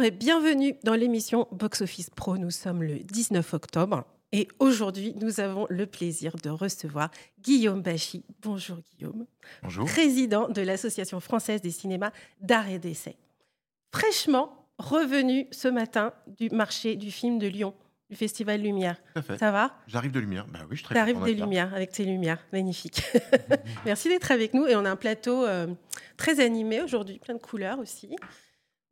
Bonjour et bienvenue dans l'émission Box Office Pro. Nous sommes le 19 octobre et aujourd'hui, nous avons le plaisir de recevoir Guillaume Bachy. Bonjour Guillaume. Bonjour. Président de l'Association française des cinémas d'art et d'essai. Fraîchement revenu ce matin du marché du film de Lyon, du Festival Lumière. Ça va? J'arrive de Lumière. Bah oui, je Tu arrives des Lumières avec tes lumières. Magnifique. Merci d'être avec nous. Et on a un plateau euh, très animé aujourd'hui, plein de couleurs aussi.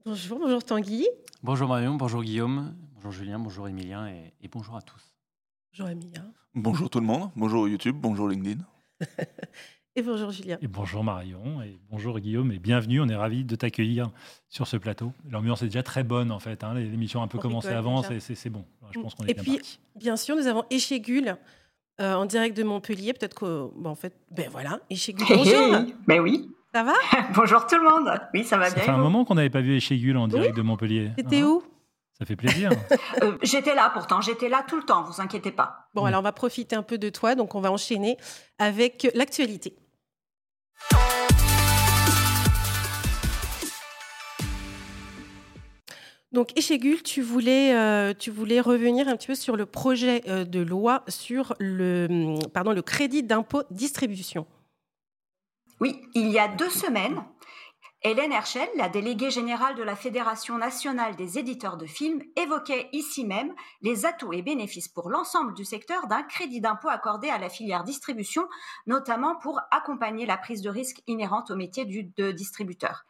Bonjour, bonjour Tanguy. Bonjour Marion, bonjour Guillaume, bonjour Julien, bonjour Emilien et bonjour à tous. Bonjour Emilia. Bonjour tout le monde, bonjour YouTube, bonjour LinkedIn. et bonjour Julien. Et bonjour Marion, et bonjour Guillaume, et bienvenue. On est ravis de t'accueillir sur ce plateau. L'ambiance est déjà très bonne en fait. Hein. L'émission a un peu commencé avant, c'est bon. Je pense qu'on est et puis, bien sûr, nous avons Échégul euh, en direct de Montpellier. Peut-être que, bon, en fait, ben voilà, Échégul, bonjour. ben oui. Ça va? Bonjour tout le monde. Oui, ça va bien. Ça fait un moment qu'on n'avait pas vu Échégul en direct de Montpellier. C'était hein où? Ça fait plaisir. Euh, j'étais là pourtant, j'étais là tout le temps, vous inquiétez pas. Bon, alors on va profiter un peu de toi, donc on va enchaîner avec l'actualité. Donc, Échégul, tu voulais, euh, tu voulais revenir un petit peu sur le projet euh, de loi sur le, pardon, le crédit d'impôt distribution. Oui, il y a deux semaines, Hélène Herschel, la déléguée générale de la Fédération nationale des éditeurs de films, évoquait ici même les atouts et bénéfices pour l'ensemble du secteur d'un crédit d'impôt accordé à la filière distribution, notamment pour accompagner la prise de risque inhérente au métier de distributeur.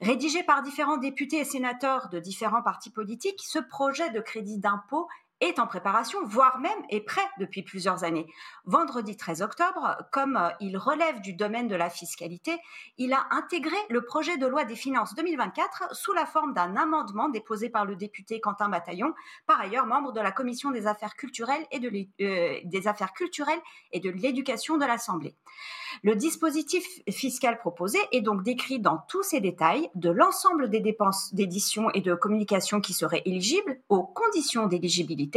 Rédigé par différents députés et sénateurs de différents partis politiques, ce projet de crédit d'impôt est en préparation, voire même est prêt depuis plusieurs années. Vendredi 13 octobre, comme euh, il relève du domaine de la fiscalité, il a intégré le projet de loi des finances 2024 sous la forme d'un amendement déposé par le député Quentin Bataillon, par ailleurs membre de la commission euh, des affaires culturelles et de l'éducation de l'Assemblée. Le dispositif fiscal proposé est donc décrit dans tous ses détails de l'ensemble des dépenses d'édition et de communication qui seraient éligibles aux conditions d'éligibilité,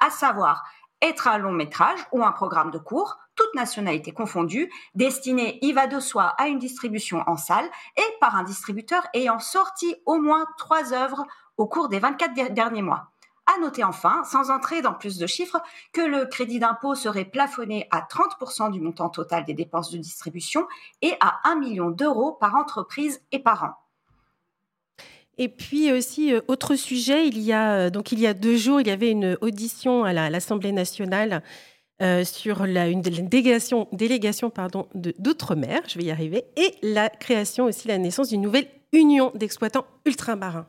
à savoir être un long métrage ou un programme de cours, toute nationalité confondue, destiné, il va de soi, à une distribution en salle et par un distributeur ayant sorti au moins trois œuvres au cours des 24 derniers mois. À noter enfin, sans entrer dans plus de chiffres, que le crédit d'impôt serait plafonné à 30% du montant total des dépenses de distribution et à 1 million d'euros par entreprise et par an. Et puis aussi, euh, autre sujet, il y, a, euh, donc il y a deux jours, il y avait une audition à l'Assemblée nationale euh, sur une délégation, d'outre-mer, je vais y arriver, et la création aussi, la naissance d'une nouvelle union d'exploitants ultramarins.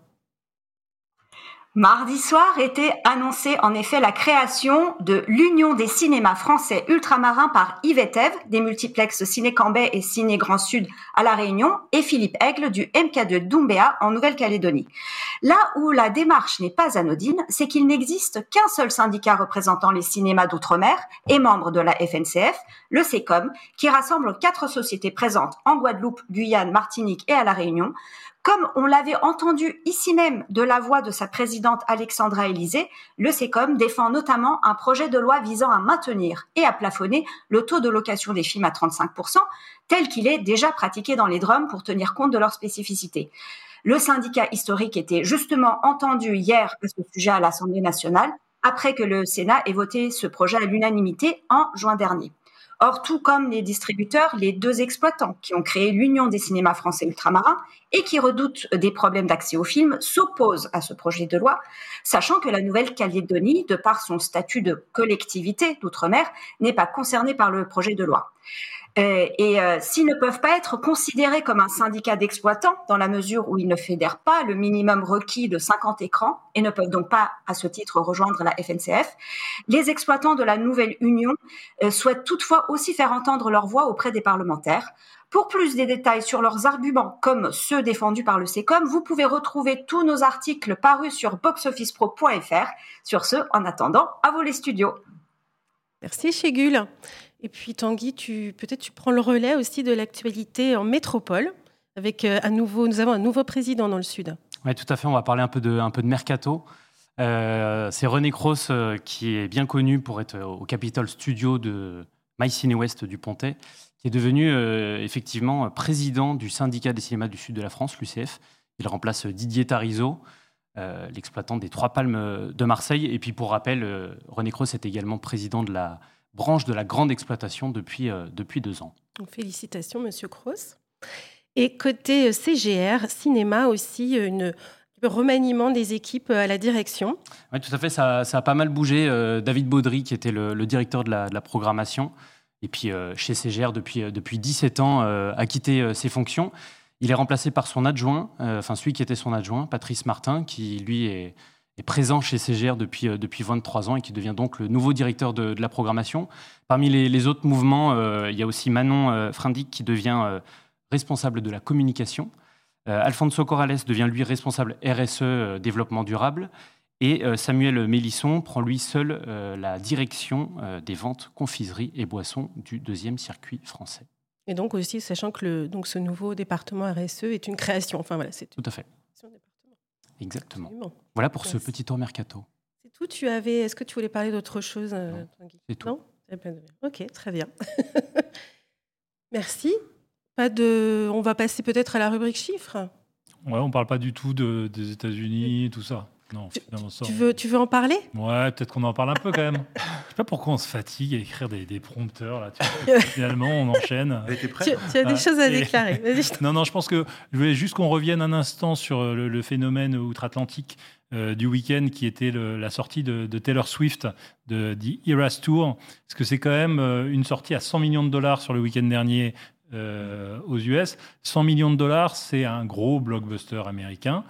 Mardi soir était annoncée en effet la création de l'Union des cinémas français ultramarins par Yves des multiplexes Ciné Cambay et Ciné Grand Sud à La Réunion, et Philippe Aigle du MK2 Doumbéa en Nouvelle-Calédonie. Là où la démarche n'est pas anodine, c'est qu'il n'existe qu'un seul syndicat représentant les cinémas d'outre-mer et membre de la FNCF, le SECOM, qui rassemble quatre sociétés présentes en Guadeloupe, Guyane, Martinique et à La Réunion, comme on l'avait entendu ici même de la voix de sa présidente Alexandra Élysée, le SECOM défend notamment un projet de loi visant à maintenir et à plafonner le taux de location des films à 35%, tel qu'il est déjà pratiqué dans les drums pour tenir compte de leurs spécificités. Le syndicat historique était justement entendu hier à ce sujet à l'Assemblée nationale, après que le Sénat ait voté ce projet à l'unanimité en juin dernier. Or, tout comme les distributeurs, les deux exploitants qui ont créé l'Union des cinémas français ultramarins et qui redoutent des problèmes d'accès aux films s'opposent à ce projet de loi, sachant que la Nouvelle-Calédonie, de par son statut de collectivité d'outre-mer, n'est pas concernée par le projet de loi. Euh, et euh, s'ils ne peuvent pas être considérés comme un syndicat d'exploitants dans la mesure où ils ne fédèrent pas le minimum requis de 50 écrans et ne peuvent donc pas à ce titre rejoindre la FNCF, les exploitants de la nouvelle union euh, souhaitent toutefois aussi faire entendre leur voix auprès des parlementaires. Pour plus de détails sur leurs arguments comme ceux défendus par le SECOM, vous pouvez retrouver tous nos articles parus sur boxofficepro.fr. Sur ce, en attendant, à vous les studios. Merci Chégul. Et puis Tanguy, peut-être tu prends le relais aussi de l'actualité en métropole. Avec un euh, nouveau, nous avons un nouveau président dans le Sud. Oui, tout à fait. On va parler un peu de, un peu de mercato. Euh, c'est René Cross euh, qui est bien connu pour être au Capitol Studio de My Ciné West du Pontet, qui est devenu effectivement président du syndicat des cinémas du Sud de la France, l'UCF. Il remplace Didier Tarizo. l'exploitant des Trois Palmes de Marseille. Et puis pour rappel, René Cross est également président de la branche de la grande exploitation depuis, depuis deux ans. Félicitations, Monsieur Cross. Et côté CGR, cinéma aussi, une, remaniement des équipes à la direction. Oui, tout à fait, ça, a pas mal bougé. David Baudry, qui était le, directeur de la, de la, programmation, et puis chez CGR depuis, depuis 17 ans, a quitté ses fonctions. Il est remplacé par son adjoint, euh, enfin celui qui était son adjoint, Patrice Martin, qui lui est, présent chez CGR depuis, euh, depuis 23 ans et qui devient donc le nouveau directeur de, la programmation. Parmi les, autres mouvements, euh, il y a aussi Manon Frindic qui devient responsable de la communication. Alfonso Corrales devient lui responsable RSE, développement durable. Et Samuel Mélisson prend lui seul la direction des ventes, confiseries et boissons du deuxième circuit français. Et donc aussi, sachant que le, donc ce nouveau département RSE est une création. Enfin voilà, c'est tout à fait. Exactement. Voilà pour ce petit tour mercato. C'est tout. Tu avais. Est-ce que tu voulais parler d'autre chose, euh, C'est tout. Non? Ok, très bien. Merci. Pas de. On va passer peut-être à la rubrique chiffres. Ouais, on parle pas du tout de, des États-Unis, tout ça. Non, tu, veux, tu veux en parler? Ouais, peut-être qu'on en parle un peu quand même. Je sais pas pourquoi on se fatigue à écrire des, des prompteurs. Là, finalement, on enchaîne. Tu, tu, as des choses à déclarer. non, non, je pense que je voulais juste qu'on revienne un instant sur le, phénomène outre-Atlantique euh, du week-end qui était la sortie de, Taylor Swift de The Eras Tour. Parce que c'est quand même euh, une sortie à 100 millions de dollars sur le week-end dernier euh, aux US. 100 millions de dollars, c'est un gros blockbuster américain.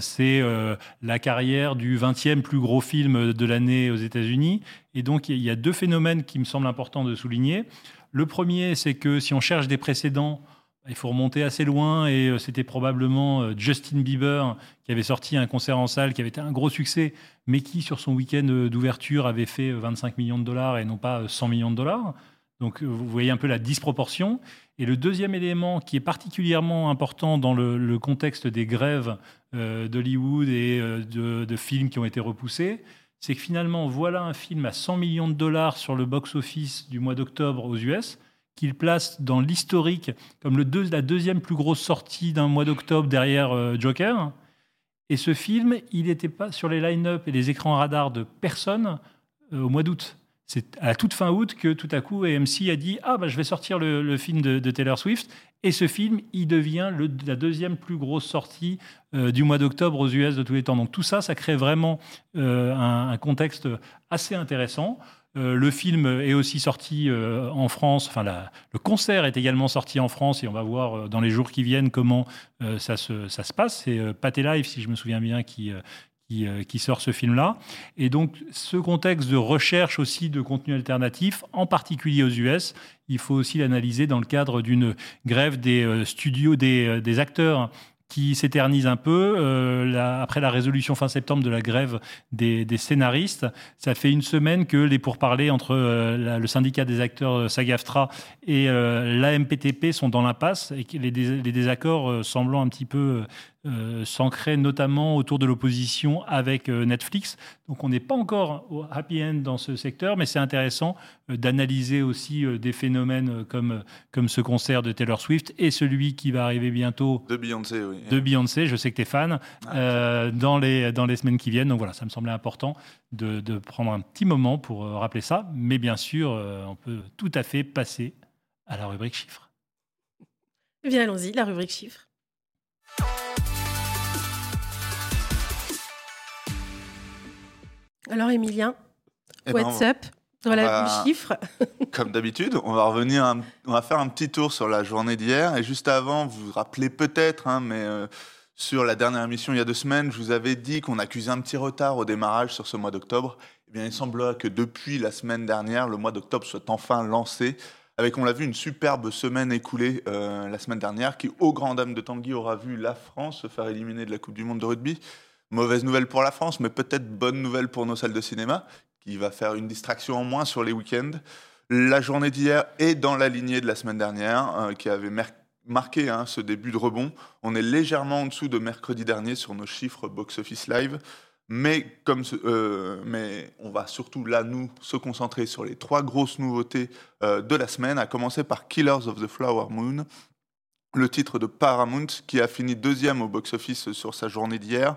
C'est la carrière du 20e plus gros film de l'année aux États-Unis. Et donc, il y a deux phénomènes qui me semblent importants de souligner. Le premier, c'est que si on cherche des précédents, il faut remonter assez loin et euh, c'était probablement Justin Bieber qui avait sorti un concert en salle qui avait été un gros succès, mais qui sur son week-end d'ouverture avait fait 25 millions de dollars et non pas 100 millions de dollars. Donc vous voyez un peu la disproportion. Et le deuxième élément qui est particulièrement important dans le, contexte des grèves euh, d'Hollywood et euh, de, films qui ont été repoussés, c'est que finalement, voilà un film à 100 millions de dollars sur le box-office du mois d'octobre aux US, qu'il place dans l'historique comme la deuxième plus grosse sortie d'un mois d'octobre derrière euh, Joker. Et ce film, il n'était pas sur les line-up et les écrans radars de personne au mois d'août. C'est à toute fin août que tout à coup AMC a dit ah bah je vais sortir le, film de, Taylor Swift et ce film il devient la deuxième plus grosse sortie euh, du mois d'octobre aux US de tous les temps. Donc tout ça ça crée vraiment euh, un, contexte assez intéressant. Euh, le film est aussi sorti en France, enfin le concert est également sorti en France et on va voir dans les jours qui viennent comment ça, se, ça se passe. C'est Pathé Live, si je me souviens bien, qui, euh, qui, sort ce film-là. Et donc, ce contexte de recherche aussi de contenu alternatif, en particulier aux US, il faut aussi l'analyser dans le cadre d'une grève des euh, studios, des, euh, des acteurs qui s'éternise un peu. Euh, après la résolution fin septembre de la grève des, scénaristes, ça fait une semaine que les pourparlers entre euh, le syndicat des acteurs euh, SAGAFTRA et l'AMPTP sont dans l'impasse et que les désaccords semblant un petit peu s'ancrer notamment autour de l'opposition avec Netflix. Donc on n'est pas encore au happy end dans ce secteur, mais c'est intéressant d'analyser aussi des phénomènes comme, comme ce concert de Taylor Swift et celui qui va arriver bientôt. De Beyoncé, oui de Beyoncé, je sais que tu es fan, ah, euh, dans, les, dans les semaines qui viennent. Donc voilà, ça me semblait important de, de prendre un petit moment pour euh, rappeler ça. Mais bien sûr, euh, on peut tout à fait passer à la rubrique chiffres. Eh bien, allons-y, la rubrique chiffres. Alors, Emilien, eh ben, what's up dans la chiffre Comme d'habitude, on va revenir, on va faire un petit tour sur la journée d'hier. Et juste avant, vous vous rappelez peut-être, hein, mais euh, sur la dernière émission il y a deux semaines, je vous avais dit qu'on accusait un petit retard au démarrage sur ce mois d'octobre. Eh bien, il semble que depuis la semaine dernière, le mois d'octobre soit enfin lancé. Avec, on l'a vu, une superbe semaine écoulée euh, la semaine dernière, qui, au grand dame de Tanguy, aura vu la France se faire éliminer de la Coupe du Monde de rugby. Mauvaise nouvelle pour la France, mais peut-être bonne nouvelle pour nos salles de cinéma, qui va faire une distraction en moins sur les week-ends. La journée d'hier est dans la lignée de la semaine dernière, euh, qui avait marqué hein, ce début de rebond. On est légèrement en dessous de mercredi dernier sur nos chiffres box-office live. Mais, comme euh, mais on va surtout là, nous, se concentrer sur les trois grosses nouveautés euh, de la semaine, à commencer par Killers of the Flower Moon, le titre de Paramount, qui a fini deuxième au box-office sur sa journée d'hier.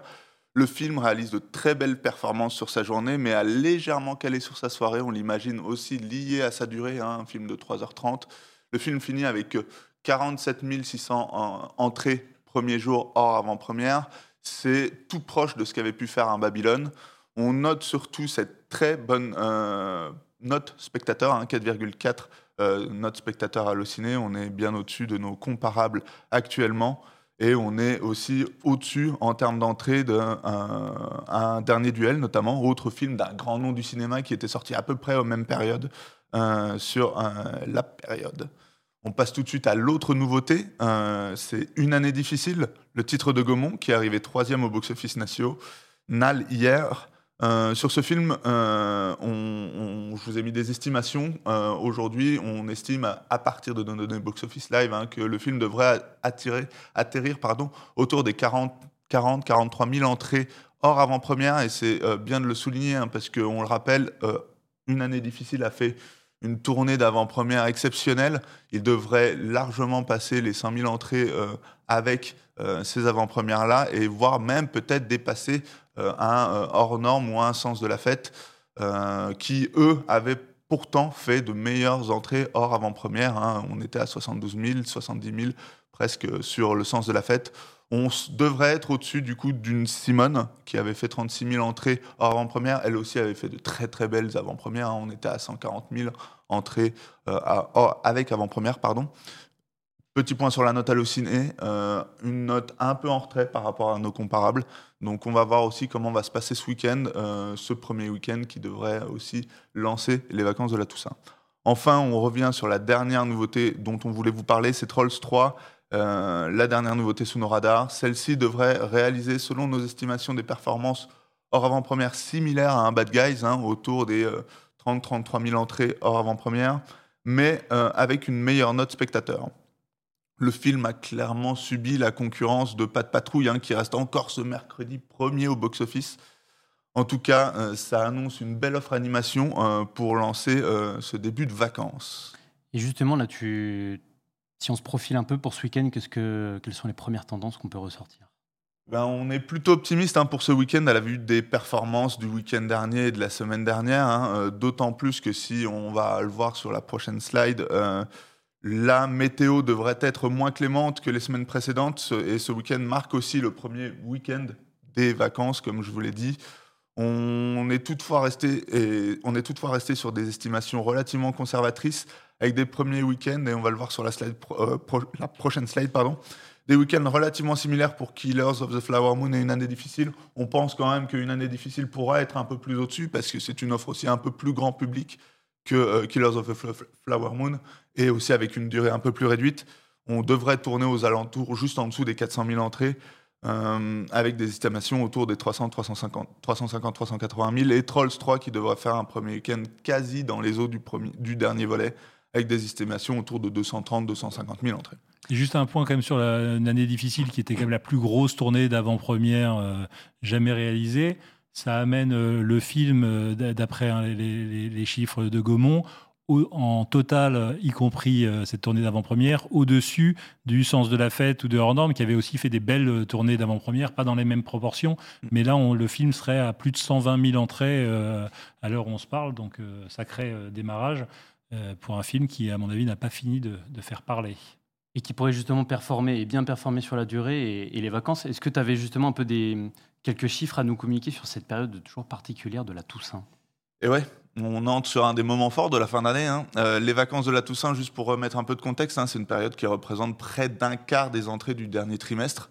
Le film réalise de très belles performances sur sa journée, mais a légèrement calé sur sa soirée. On l'imagine aussi lié à sa durée, hein, un film de 3h30. Le film finit avec 47 600 entrées premier jour hors avant-première. C'est tout proche de ce qu'avait pu faire un Babylone. On note surtout cette très bonne euh, note spectateur, 4,4 hein, euh, note spectateur halluciné. On est bien au-dessus de nos comparables actuellement. Et on est aussi au-dessus en termes d'entrée d'un un dernier duel, notamment, autre film d'un grand nom du cinéma qui était sorti à peu près aux mêmes périodes euh, sur euh, la période. On passe tout de suite à l'autre nouveauté. Euh, c'est Une année difficile, le titre de Gaumont, qui est arrivé troisième au box-office national hier. Euh, sur ce film, euh, on, je vous ai mis des estimations. Euh, aujourd'hui, on estime à, partir de nos données box-office live hein, que le film devrait atterrir autour des 40, 40 43 000 entrées hors avant-première. Et c'est bien de le souligner hein, parce qu'on le rappelle, une année difficile a fait une tournée d'avant-première exceptionnelle. Il devrait largement passer les 000 entrées avec ces avant-premières-là et voire même peut-être dépasser un euh, hors norme ou un sens de la fête, euh, qui, eux, avaient pourtant fait de meilleures entrées hors avant-première. Hein. On était à 72 000, 70 000 presque sur le sens de la fête. On devrait être au-dessus du coup d'une Simone qui avait fait 36 000 entrées hors avant-première. Elle aussi avait fait de très très belles avant-premières. Hein. On était à 140 000 entrées avec avant-première, pardon. Petit point sur la note hallucinée, euh, une note un peu en retrait par rapport à nos comparables. Donc on va voir aussi comment va se passer ce week-end, euh, ce premier week-end qui devrait aussi lancer les vacances de la Toussaint. Enfin, on revient sur la dernière nouveauté dont on voulait vous parler, c'est Trolls 3, euh, la dernière nouveauté sous nos radars. Celle-ci devrait réaliser, selon nos estimations, des performances hors avant-première similaires à un Bad Guys, hein, autour des 30-33 000 entrées hors avant-première, mais avec une meilleure note spectateur le film a clairement subi la concurrence de Pas de patrouille, hein, qui reste encore ce mercredi premier au box-office. En tout cas, euh, ça annonce une belle offre animation euh, pour lancer euh, ce début de vacances. Et justement, là, tu... si on se profile un peu pour ce week-end, que... quelles sont les premières tendances qu'on peut ressortir? Ben, on est plutôt optimiste hein, pour ce week-end à la vue des performances du week-end dernier et de la semaine dernière. Hein, d'autant plus que si on va le voir sur la prochaine slide, la météo devrait être moins clémente que les semaines précédentes et ce week-end marque aussi le premier week-end des vacances, comme je vous l'ai dit. On est toutefois resté on est toutefois resté sur des estimations relativement conservatrices avec des premiers week-ends et on va le voir sur la, slide euh, la prochaine slide pardon. Des week-ends relativement similaires pour Killers of the Flower Moon et une année difficile. On pense quand même qu'une année difficile pourra être un peu plus au-dessus parce que c'est une offre aussi un peu plus grand public que euh, Killers of the Flower Moon, et aussi avec une durée un peu plus réduite. On devrait tourner aux alentours, juste en dessous des 400 000 entrées, euh, avec des estimations autour des 300, 350, 350, 380 000, et Trolls 3 qui devrait faire un premier week-end quasi dans les eaux du, premier, du dernier volet, avec des estimations autour de 230, 250 000 entrées. Juste un point quand même sur l'année difficile, qui était quand même la plus grosse tournée d'avant-première euh, jamais réalisée ça amène euh, le film, d'après hein, les, chiffres de Gaumont, en total, y compris euh, cette tournée d'avant-première, au-dessus du Sens de la Fête ou de Hors Norme, qui avait aussi fait des belles tournées d'avant-première, pas dans les mêmes proportions, mm. mais là, le film serait à plus de 120 000 entrées à l'heure où on se parle, donc sacré démarrage pour un film qui, à mon avis, n'a pas fini de, faire parler. Et qui pourrait justement performer et bien performer sur la durée et, et les vacances. Est-ce que tu avais justement un peu des, quelques chiffres à nous communiquer sur cette période toujours particulière de la Toussaint? Et ouais, on entre sur un des moments forts de la fin d'année. Hein. Euh, les vacances de la Toussaint, juste pour remettre un peu de contexte, hein, c'est une période qui représente près d'un quart des entrées du dernier trimestre.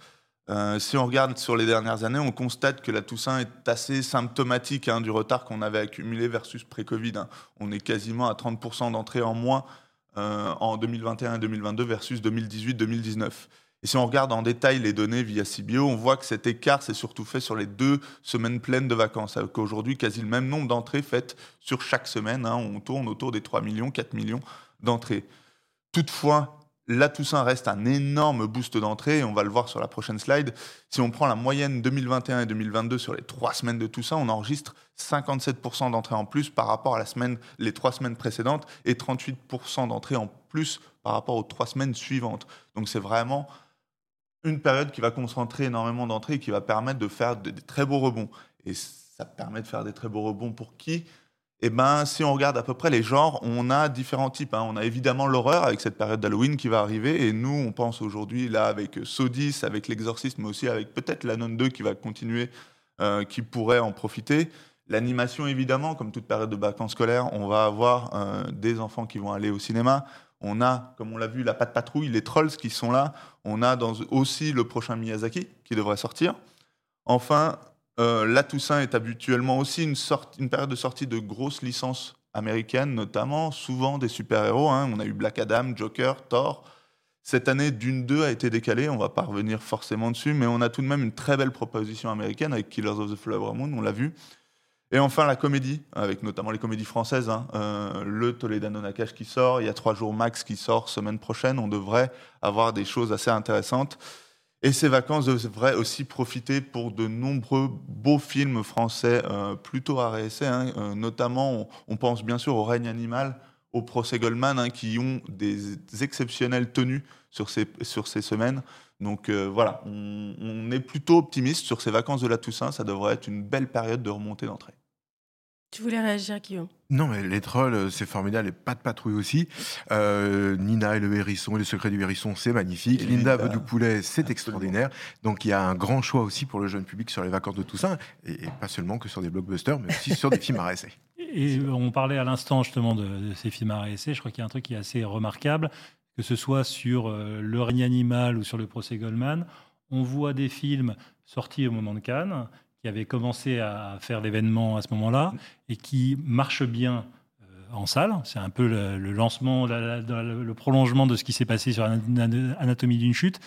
Euh, si on regarde sur les dernières années, on constate que la Toussaint est assez symptomatique hein, du retard qu'on avait accumulé versus pré-Covid. On est quasiment à 30% d'entrées en moins euh, en 2021 et 2022 versus 2018-2019. Et si on regarde en détail les données via CBO, on voit que cet écart s'est surtout fait sur les deux semaines pleines de vacances, avec aujourd'hui quasi le même nombre d'entrées faites sur chaque semaine. Hein. on tourne autour des 3 millions, 4 millions d'entrées. Toutefois, la Toussaint reste un énorme boost d'entrée, et on va le voir sur la prochaine slide. Si on prend la moyenne 2021 et 2022 sur les trois semaines de Toussaint, on enregistre 57% d'entrées en plus par rapport à la semaine, les trois semaines précédentes et 38% d'entrées en plus par rapport aux trois semaines suivantes. Donc c'est vraiment une période qui va concentrer énormément d'entrées et qui va permettre de faire des très beaux rebonds. Et ça permet de faire des très beaux rebonds pour qui? Eh ben, si on regarde à peu près les genres, on a différents types. Hein. On a évidemment l'horreur avec cette période d'Halloween qui va arriver. Et nous, on pense aujourd'hui, là, avec Sodis, avec l'exorcisme, mais aussi avec peut-être la Non 2 qui va continuer, euh, qui pourrait en profiter. L'animation, évidemment, comme toute période de vacances scolaires, on va avoir euh, des enfants qui vont aller au cinéma. On a, comme on l'a vu, la patte patrouille, les trolls qui sont là. On a dans, aussi le prochain Miyazaki qui devrait sortir. Enfin, euh, la Toussaint est habituellement aussi une, période de sortie de grosses licences américaines, notamment, souvent des super-héros. Hein. On a eu Black Adam, Joker, Thor. Cette année, Dune 2 a été décalée, on va pas revenir forcément dessus, mais on a tout de même une très belle proposition américaine avec Killers of the Flower Moon, on l'a vu. Et enfin, la comédie, avec notamment les comédies françaises. Hein. Euh, le Toledano Nakash qui sort, il y a trois jours max qui sort semaine prochaine. On devrait avoir des choses assez intéressantes. Et ces vacances devraient aussi profiter pour de nombreux beaux films français, euh, plutôt à hein. euh, notamment, on, pense bien sûr au règne animal, au procès Goldman, hein, qui ont des exceptionnelles tenues sur ces, sur ces semaines. Donc euh, voilà, on, est plutôt optimiste sur ces vacances de la Toussaint. Ça devrait être une belle période de remontée d'entrée. Tu voulais réagir, Guillaume? Non, mais les trolls, euh, c'est formidable, et pas de patrouille aussi. Euh, Nina et le hérisson, et le secret du hérisson, c'est magnifique. Linda veut du poulet, c'est extraordinaire. Donc il y a un grand choix aussi pour le jeune public sur les vacances de Toussaint, et, pas seulement que sur des blockbusters, mais aussi sur des films à réessayer. Et on parlait à l'instant justement de, ces films à réessayer. Je crois qu'il y a un truc qui est assez remarquable, que ce soit sur euh, Le règne animal ou sur le procès Goldman. On voit des films sortis au moment de Cannes qui avait commencé à faire l'événement à ce moment-là et qui marche bien euh, en salle. C'est un peu le, lancement, le prolongement de ce qui s'est passé sur Anatomie d'une chute,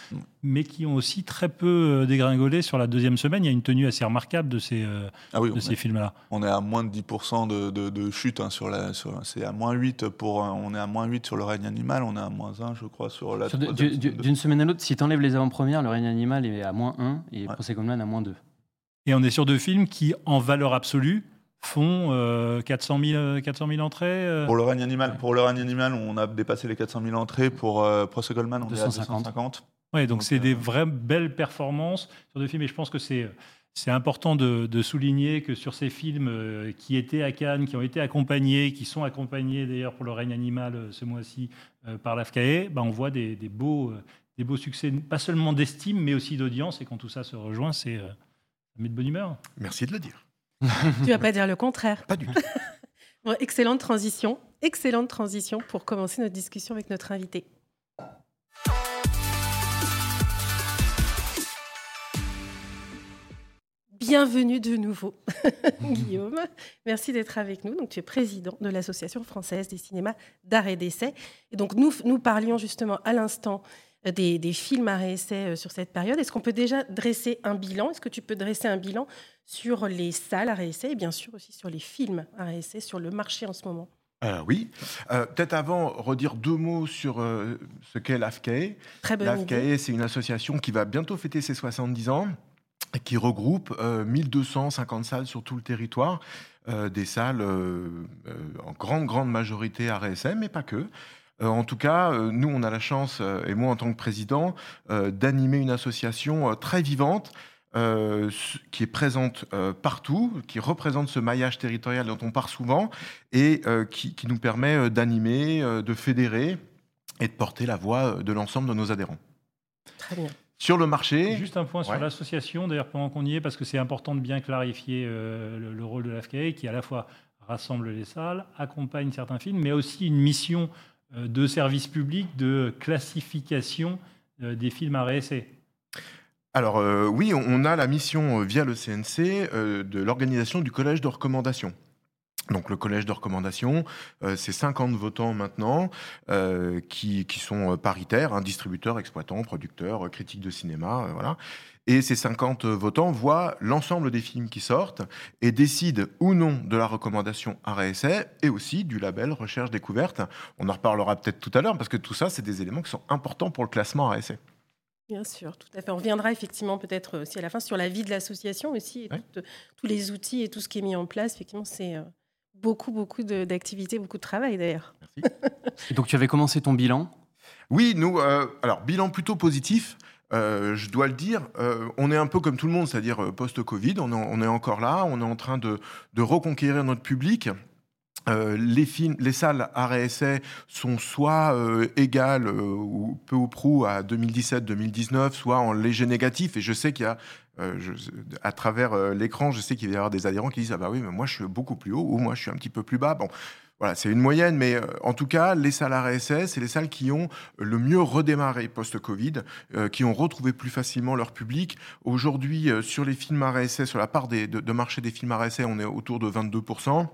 mais qui ont aussi très peu euh, dégringolé sur la deuxième semaine. Il y a une tenue assez remarquable de ces, euh, ah de ces films-là. On est à moins de 10% de, de, chute. Hein, sur la, c'est à moins 8 pour, on est à moins 8 sur le règne animal, on est à moins 1, je crois, sur la. D'une semaine à l'autre, si tu enlèves les avant-premières, le règne animal est à moins 1 et ouais. Procès Goldman à moins 2. Et on est sur deux films qui, en valeur absolue, font 400, 000, 400 000 entrées. Euh. Pour le règne animal, pour le règne animal, on a dépassé les 400 000 entrées. Pour euh, Goldman, on 250. est à 250. Oui, donc c'est des euh, vraies belles performances sur deux films. Et je pense que c'est c'est important de, souligner que sur ces films qui étaient à Cannes, qui ont été accompagnés, qui sont accompagnés d'ailleurs pour le règne animal ce mois-ci par l'AFCAE, ben on voit des, des, beaux, des beaux succès, pas seulement d'estime, mais aussi d'audience. Et quand tout ça se rejoint, c'est met de bonne humeur. Merci de le dire. tu vas pas dire le contraire. Pas du tout. excellente transition. Excellente transition pour commencer notre discussion avec notre invité. Bienvenue de nouveau, Guillaume. Merci d'être avec nous. Donc, tu es président de l'Association française des cinémas d'art et d'essai. Et donc, nous, nous parlions justement à l'instant des, films à réessai euh, sur cette période. Est-ce qu'on peut déjà dresser un bilan? Est-ce que tu peux dresser un bilan sur les salles à réessai et bien sûr aussi sur les films à réessai sur le marché en ce moment? Euh, oui. Euh, peut-être avant, redire deux mots sur ce qu'est l'AFCAE. Très bonne L'AFCAE, c'est une association qui va bientôt fêter ses 70 ans, qui regroupe 1250 salles sur tout le territoire, des salles en grande, grande majorité à RSM, mais pas que. Euh, en tout cas, euh, nous, on a la chance, euh, et moi en tant que président, d'animer une association très vivante. qui est présente partout, qui représente ce maillage territorial dont on parle souvent, et qui, nous permet d'animer, de fédérer et de porter la voix de l'ensemble de nos adhérents. Très bien. Sur le marché. Juste un point sur l'association, d'ailleurs, pendant qu'on y est, parce que c'est important de bien clarifier le, rôle de l'AFCA, qui à la fois rassemble les salles, accompagne certains films, mais aussi une mission euh, de service public de classification euh, des films à réessayer alors euh, oui, on a la mission via le CNC de l'organisation du collège de recommandation. Donc le collège de recommandation, c'est 50 votants maintenant qui, sont paritaires, hein, distributeurs, exploitants, producteurs, critiques de cinéma, voilà. Et ces 50 votants voient l'ensemble des films qui sortent et décident ou non de la recommandation à réessai et aussi du label recherche découverte. On en reparlera peut-être tout à l'heure parce que tout ça, c'est des éléments qui sont importants pour le classement à réessai. Bien sûr, tout à fait. On reviendra effectivement peut-être aussi à la fin sur la vie de l'association aussi, et tous les outils et tout ce qui est mis en place. Effectivement, c'est euh, beaucoup, beaucoup d'activités, beaucoup de travail d'ailleurs. Merci. et donc tu avais commencé ton bilan? Oui, nous, euh, alors bilan plutôt positif. euh, je dois le dire, euh, on est un peu comme tout le monde, c'est-à-dire post-Covid, on, est- on est encore là, on est en train de, de reconquérir notre public. Euh, les films, les salles art et essai sont soit euh, égales euh, ou peu ou prou à 2017-2019, soit en léger négatif. Et je sais qu'il y a, à travers l'écran, je sais qu'il va y avoir des adhérents qui disent ah bah oui, mais moi je suis beaucoup plus haut ou moi je suis un petit peu plus bas. Bon, voilà, c'est une moyenne, mais en tout cas, les salles essai, c'est les salles qui ont le mieux redémarré post-Covid, qui ont retrouvé plus facilement leur public. Aujourd'hui, sur les films essai, sur la part de, marché des films essai, on est autour de 22%.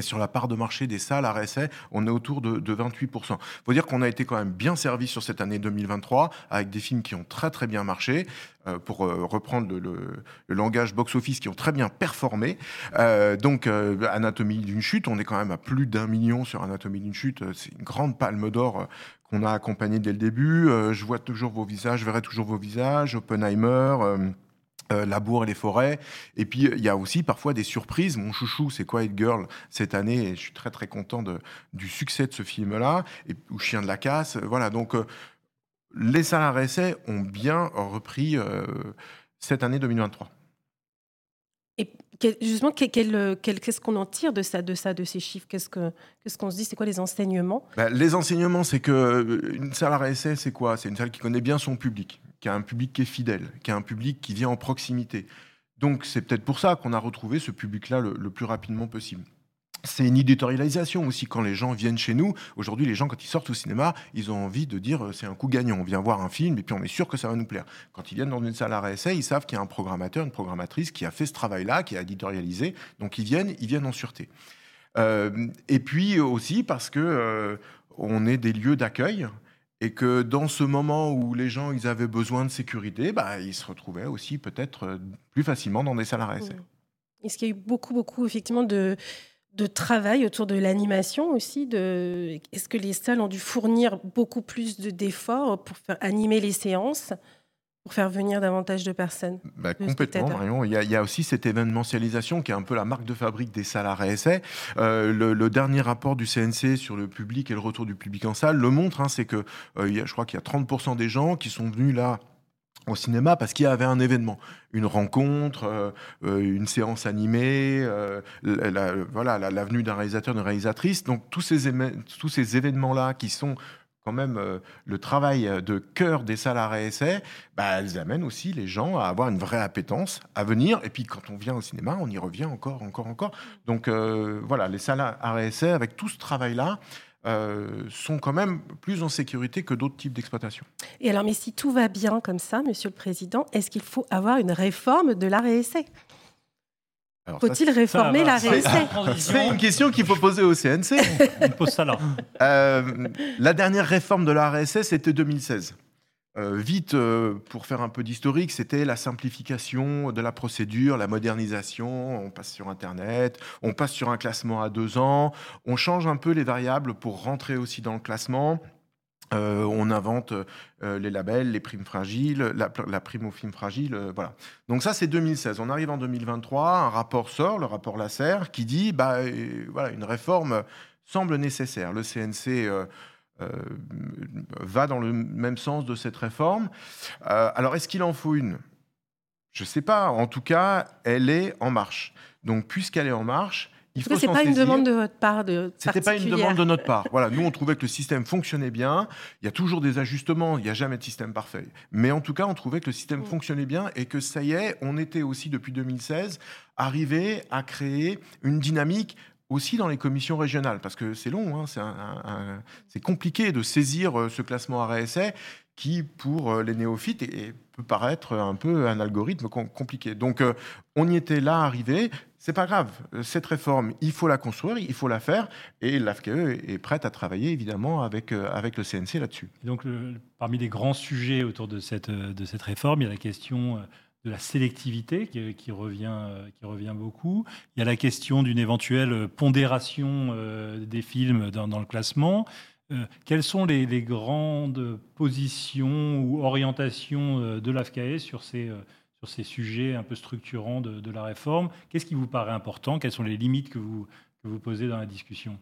Et sur la part de marché des salles à essai, on est autour de, de 28%. faut dire qu'on a été quand même bien servi sur cette année 2023, avec des films qui ont très très bien marché, euh, pour euh, reprendre le, langage box-office, qui ont très bien performé. Euh, donc, Anatomie d'une chute, on est quand même à plus d'un million sur Anatomie d'une chute. C'est une grande palme d'or qu'on a accompagnée dès le début. Je vois toujours vos visages, je verrai toujours vos visages. Oppenheimer. Euh, euh, Labour et les forêts. Et puis, il y a aussi parfois des surprises. Mon chouchou, c'est Quiet Girl cette année? Et je suis très, très content de, du succès de ce film-là. Ou Chien de la casse. Voilà. Donc, euh, les salariés essais ont bien repris euh, cette année 2023. Et quel- justement, quel- quel- quel- qu'est-ce qu'on en tire de ça, de ça, de ces chiffres? Qu'est-ce que- qu'est-ce qu'on se dit? C'est quoi les enseignements? Bah, les enseignements, c'est que euh, une salle à c'est quoi? C'est une salle qui connaît bien son public, qui a un public qui est fidèle, qui a un public qui vient en proximité. Donc, c'est peut-être pour ça qu'on a retrouvé ce public-là le, plus rapidement possible. C'est une éditorialisation aussi quand les gens viennent chez nous. Aujourd'hui, les gens, quand ils sortent au cinéma, ils ont envie de dire euh, c'est un coup gagnant. On vient voir un film et puis on est sûr que ça va nous plaire. Quand ils viennent dans une salle à essai, ils savent qu'il y a un programmateur, une programmatrice qui a fait ce travail-là, qui a éditorialisé. Donc ils viennent, ils viennent en sûreté. Euh, et puis aussi parce que euh, on est des lieux d'accueil et que dans ce moment où les gens ils avaient besoin de sécurité, bah, ils se retrouvaient aussi peut-être euh, plus facilement dans des salles à essai. Mm. Est-ce qu'il y a eu beaucoup, beaucoup, effectivement, de, travail autour de l'animation aussi. Est-ce que les salles ont dû fournir beaucoup plus de- d'efforts pour animer les séances, pour faire venir davantage de personnes Bah, complètement. Marion. Il y, a, il y a aussi cette événementialisation qui est un peu la marque de fabrique des salles à essai. Euh, le, le dernier rapport du CNC sur le public et le retour du public en salle le montre. hein, c'est que euh, il y a, je crois qu'il y a 30% des gens qui sont venus là au cinéma parce qu'il y avait un événement, une rencontre, euh, euh, une séance animée, euh, la, la- voilà, la, la venue d'un réalisateur, d'une réalisatrice. Donc tous ces, éme- tous ces événements-là qui sont même euh, le travail de cœur des salles à essai, bah, elles amènent aussi les gens à avoir une vraie appétence à venir. Et puis quand on vient au cinéma, on y revient encore, encore, encore. Donc euh, voilà, les salles à essai, avec tout ce travail-là, euh, sont quand même plus en sécurité que d'autres types d'exploitation. Et alors, mais si tout va bien comme ça, Monsieur le Président, est-ce qu'il faut avoir une réforme de l'art et essai Alors, ça, Faut-il réformer va. essai C'est une question qu'il faut poser au CNC. On pose ça là. Euh, la dernière réforme de la RSS, c'était 2016. Euh, vite, euh, pour faire un peu d'historique, c'était la simplification de la procédure, la modernisation. On passe sur Internet, on passe sur un classement à deux ans, on change un peu les variables pour rentrer aussi dans le classement. Euh, on invente euh, les labels, les primes fragiles, la, prime aux films fragiles, euh, voilà. Donc ça, c'est 2016. On arrive en 2023, un rapport sort, le rapport Lasserre, qui dit, bah, voilà, une réforme semble nécessaire. Le CNC va dans le même sens de cette réforme. Alors, est-ce qu'il en faut une? Je ne sais pas. En tout cas, elle est en marche. Donc, puisqu'elle est en marche, il faut Ce n'est s'en pas une demande de votre part de C'était pas une demande de notre part. Voilà, nous on trouvait que le système fonctionnait bien. Il y a toujours des ajustements, il n'y a jamais de système parfait. Mais en tout cas, on trouvait que le système Mm. fonctionnait bien et que ça y est, on était aussi depuis 2016 arrivé à créer une dynamique aussi dans les commissions régionales, parce que c'est long, hein, c'est compliqué de saisir euh, ce classement RSA qui, pour euh, les néophytes, peut paraître un peu un algorithme com- compliqué. Donc, euh, on y était là, arrivé. C'est pas grave. Euh, Cette réforme, il faut la construire, il faut la faire, et l'AFKE est prête à travailler évidemment avec, avec le CNC là-dessus. Donc, parmi les grands sujets autour de cette, de cette réforme, il y a la question de la sélectivité qui, revient, qui revient beaucoup. Il y a la question d'une éventuelle pondération des films dans le classement. Euh, quelles sont les, grandes positions ou orientations euh, de l'AFCAE sur ces, euh, sur ces sujets un peu structurants de, la réforme? Qu'est-ce qui vous paraît important? Quelles sont les limites que vous, que vous posez dans la discussion?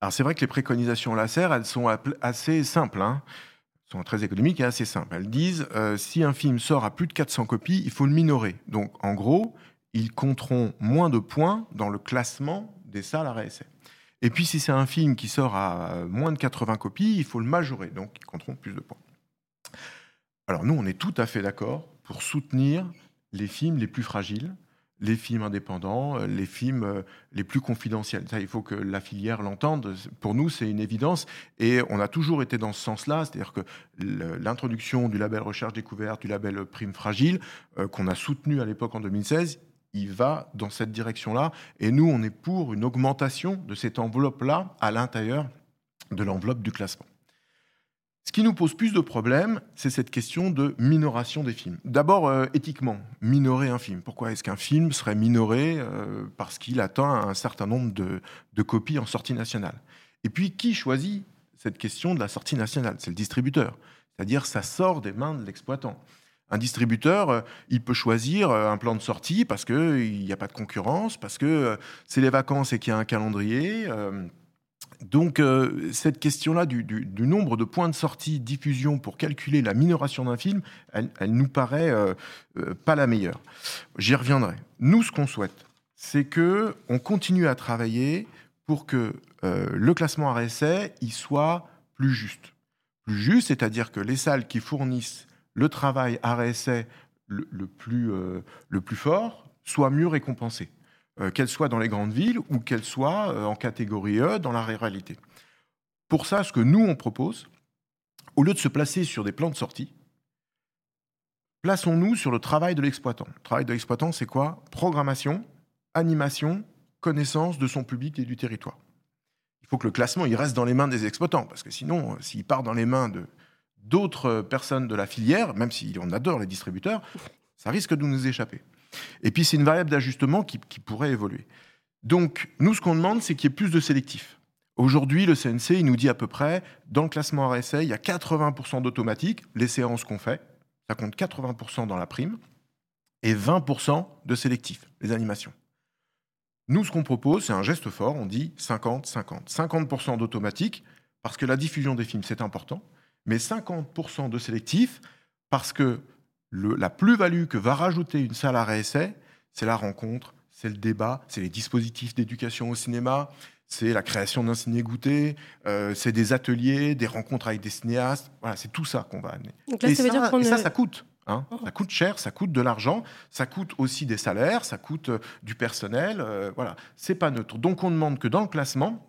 Alors c'est vrai que les préconisations LACER, elles sont assez simples. hein. sont très économiques et assez simples. Elles disent si un film sort à plus de 400 copies, il faut le minorer. Donc, en gros, ils compteront moins de points dans le classement des salles à réessai. Et puis, si c'est un film qui sort à moins de 80 copies, il faut le majorer. Donc, ils compteront plus de points. Alors, nous, on est tout à fait d'accord pour soutenir les films les plus fragiles, les films indépendants, euh, les films euh, les plus confidentiels. Ça, il faut que la filière l'entende. Pour nous, c'est une évidence. Et on a toujours été dans ce sens-là, c'est-à-dire que l'introduction du label Recherche Découverte, du label Prime Fragile, euh, qu'on a soutenu à l'époque en 2016, il va dans cette direction-là. Et nous, on est pour une augmentation de cette enveloppe-là à l'intérieur de l'enveloppe du classement. Ce qui nous pose plus de problèmes, c'est cette question de minoration des films. D'abord, euh, éthiquement, minorer un film. Pourquoi est-ce qu'un film serait minoré euh, parce qu'il atteint un certain nombre de, copies en sortie nationale? Et puis, qui choisit cette question de la sortie nationale? C'est le distributeur. C'est-à-dire, ça sort des mains de l'exploitant. Un distributeur, euh, il peut choisir un plan de sortie parce qu'il n'y a pas de concurrence, parce que c'est les vacances et qu'il y a un calendrier. Donc euh, cette question-là du, nombre de points de sortie, diffusion pour calculer la minoration d'un film, elle, nous paraît euh, euh, pas la meilleure. J'y reviendrai. Nous, ce qu'on souhaite, c'est que on continue à travailler pour que le classement RSA il soit plus juste. Plus juste, c'est-à-dire que les salles qui fournissent le travail RSA le, le, plus, le plus fort soient mieux récompensées. Euh, qu'elle soit dans les grandes villes ou qu'elle soit euh, en catégorie E dans la ruralité. Pour ça, ce que nous, on propose, au lieu de se placer sur des plans de sortie, plaçons-nous sur le travail de l'exploitant. Le travail de l'exploitant, c'est quoi? Programmation, animation, connaissance de son public et du territoire. Il faut que le classement il reste dans les mains des exploitants, parce que sinon, euh, s'il part dans les mains de d'autres personnes de la filière, même si on adore les distributeurs, ça risque de nous échapper. Et puis, c'est une variable d'ajustement qui, pourrait évoluer. Donc, nous, ce qu'on demande, c'est qu'il y ait plus de sélectifs. Aujourd'hui, le CNC, il nous dit à peu près, dans le classement RSA, il y a 80% d'automatique, les séances qu'on fait, ça compte 80% dans la prime, et 20% de sélectifs, les animations. Nous, ce qu'on propose, c'est un geste fort, on dit 50-50. 50%, d'automatique, parce que la diffusion des films, c'est important, mais 50% de sélectifs, parce que la plus-value que va rajouter une salle à réessai, c'est la rencontre, c'est le débat, c'est les dispositifs d'éducation au cinéma, c'est la création d'un ciné-goûter, euh, c'est des ateliers, des rencontres avec des cinéastes. Voilà, c'est tout ça qu'on va amener. et, ça, ça, coûte. Hein. Oh. Ça coûte cher, ça coûte de l'argent, ça coûte aussi des salaires, ça coûte euh, du personnel. Euh, voilà, c'est pas neutre. Donc on demande que dans le classement,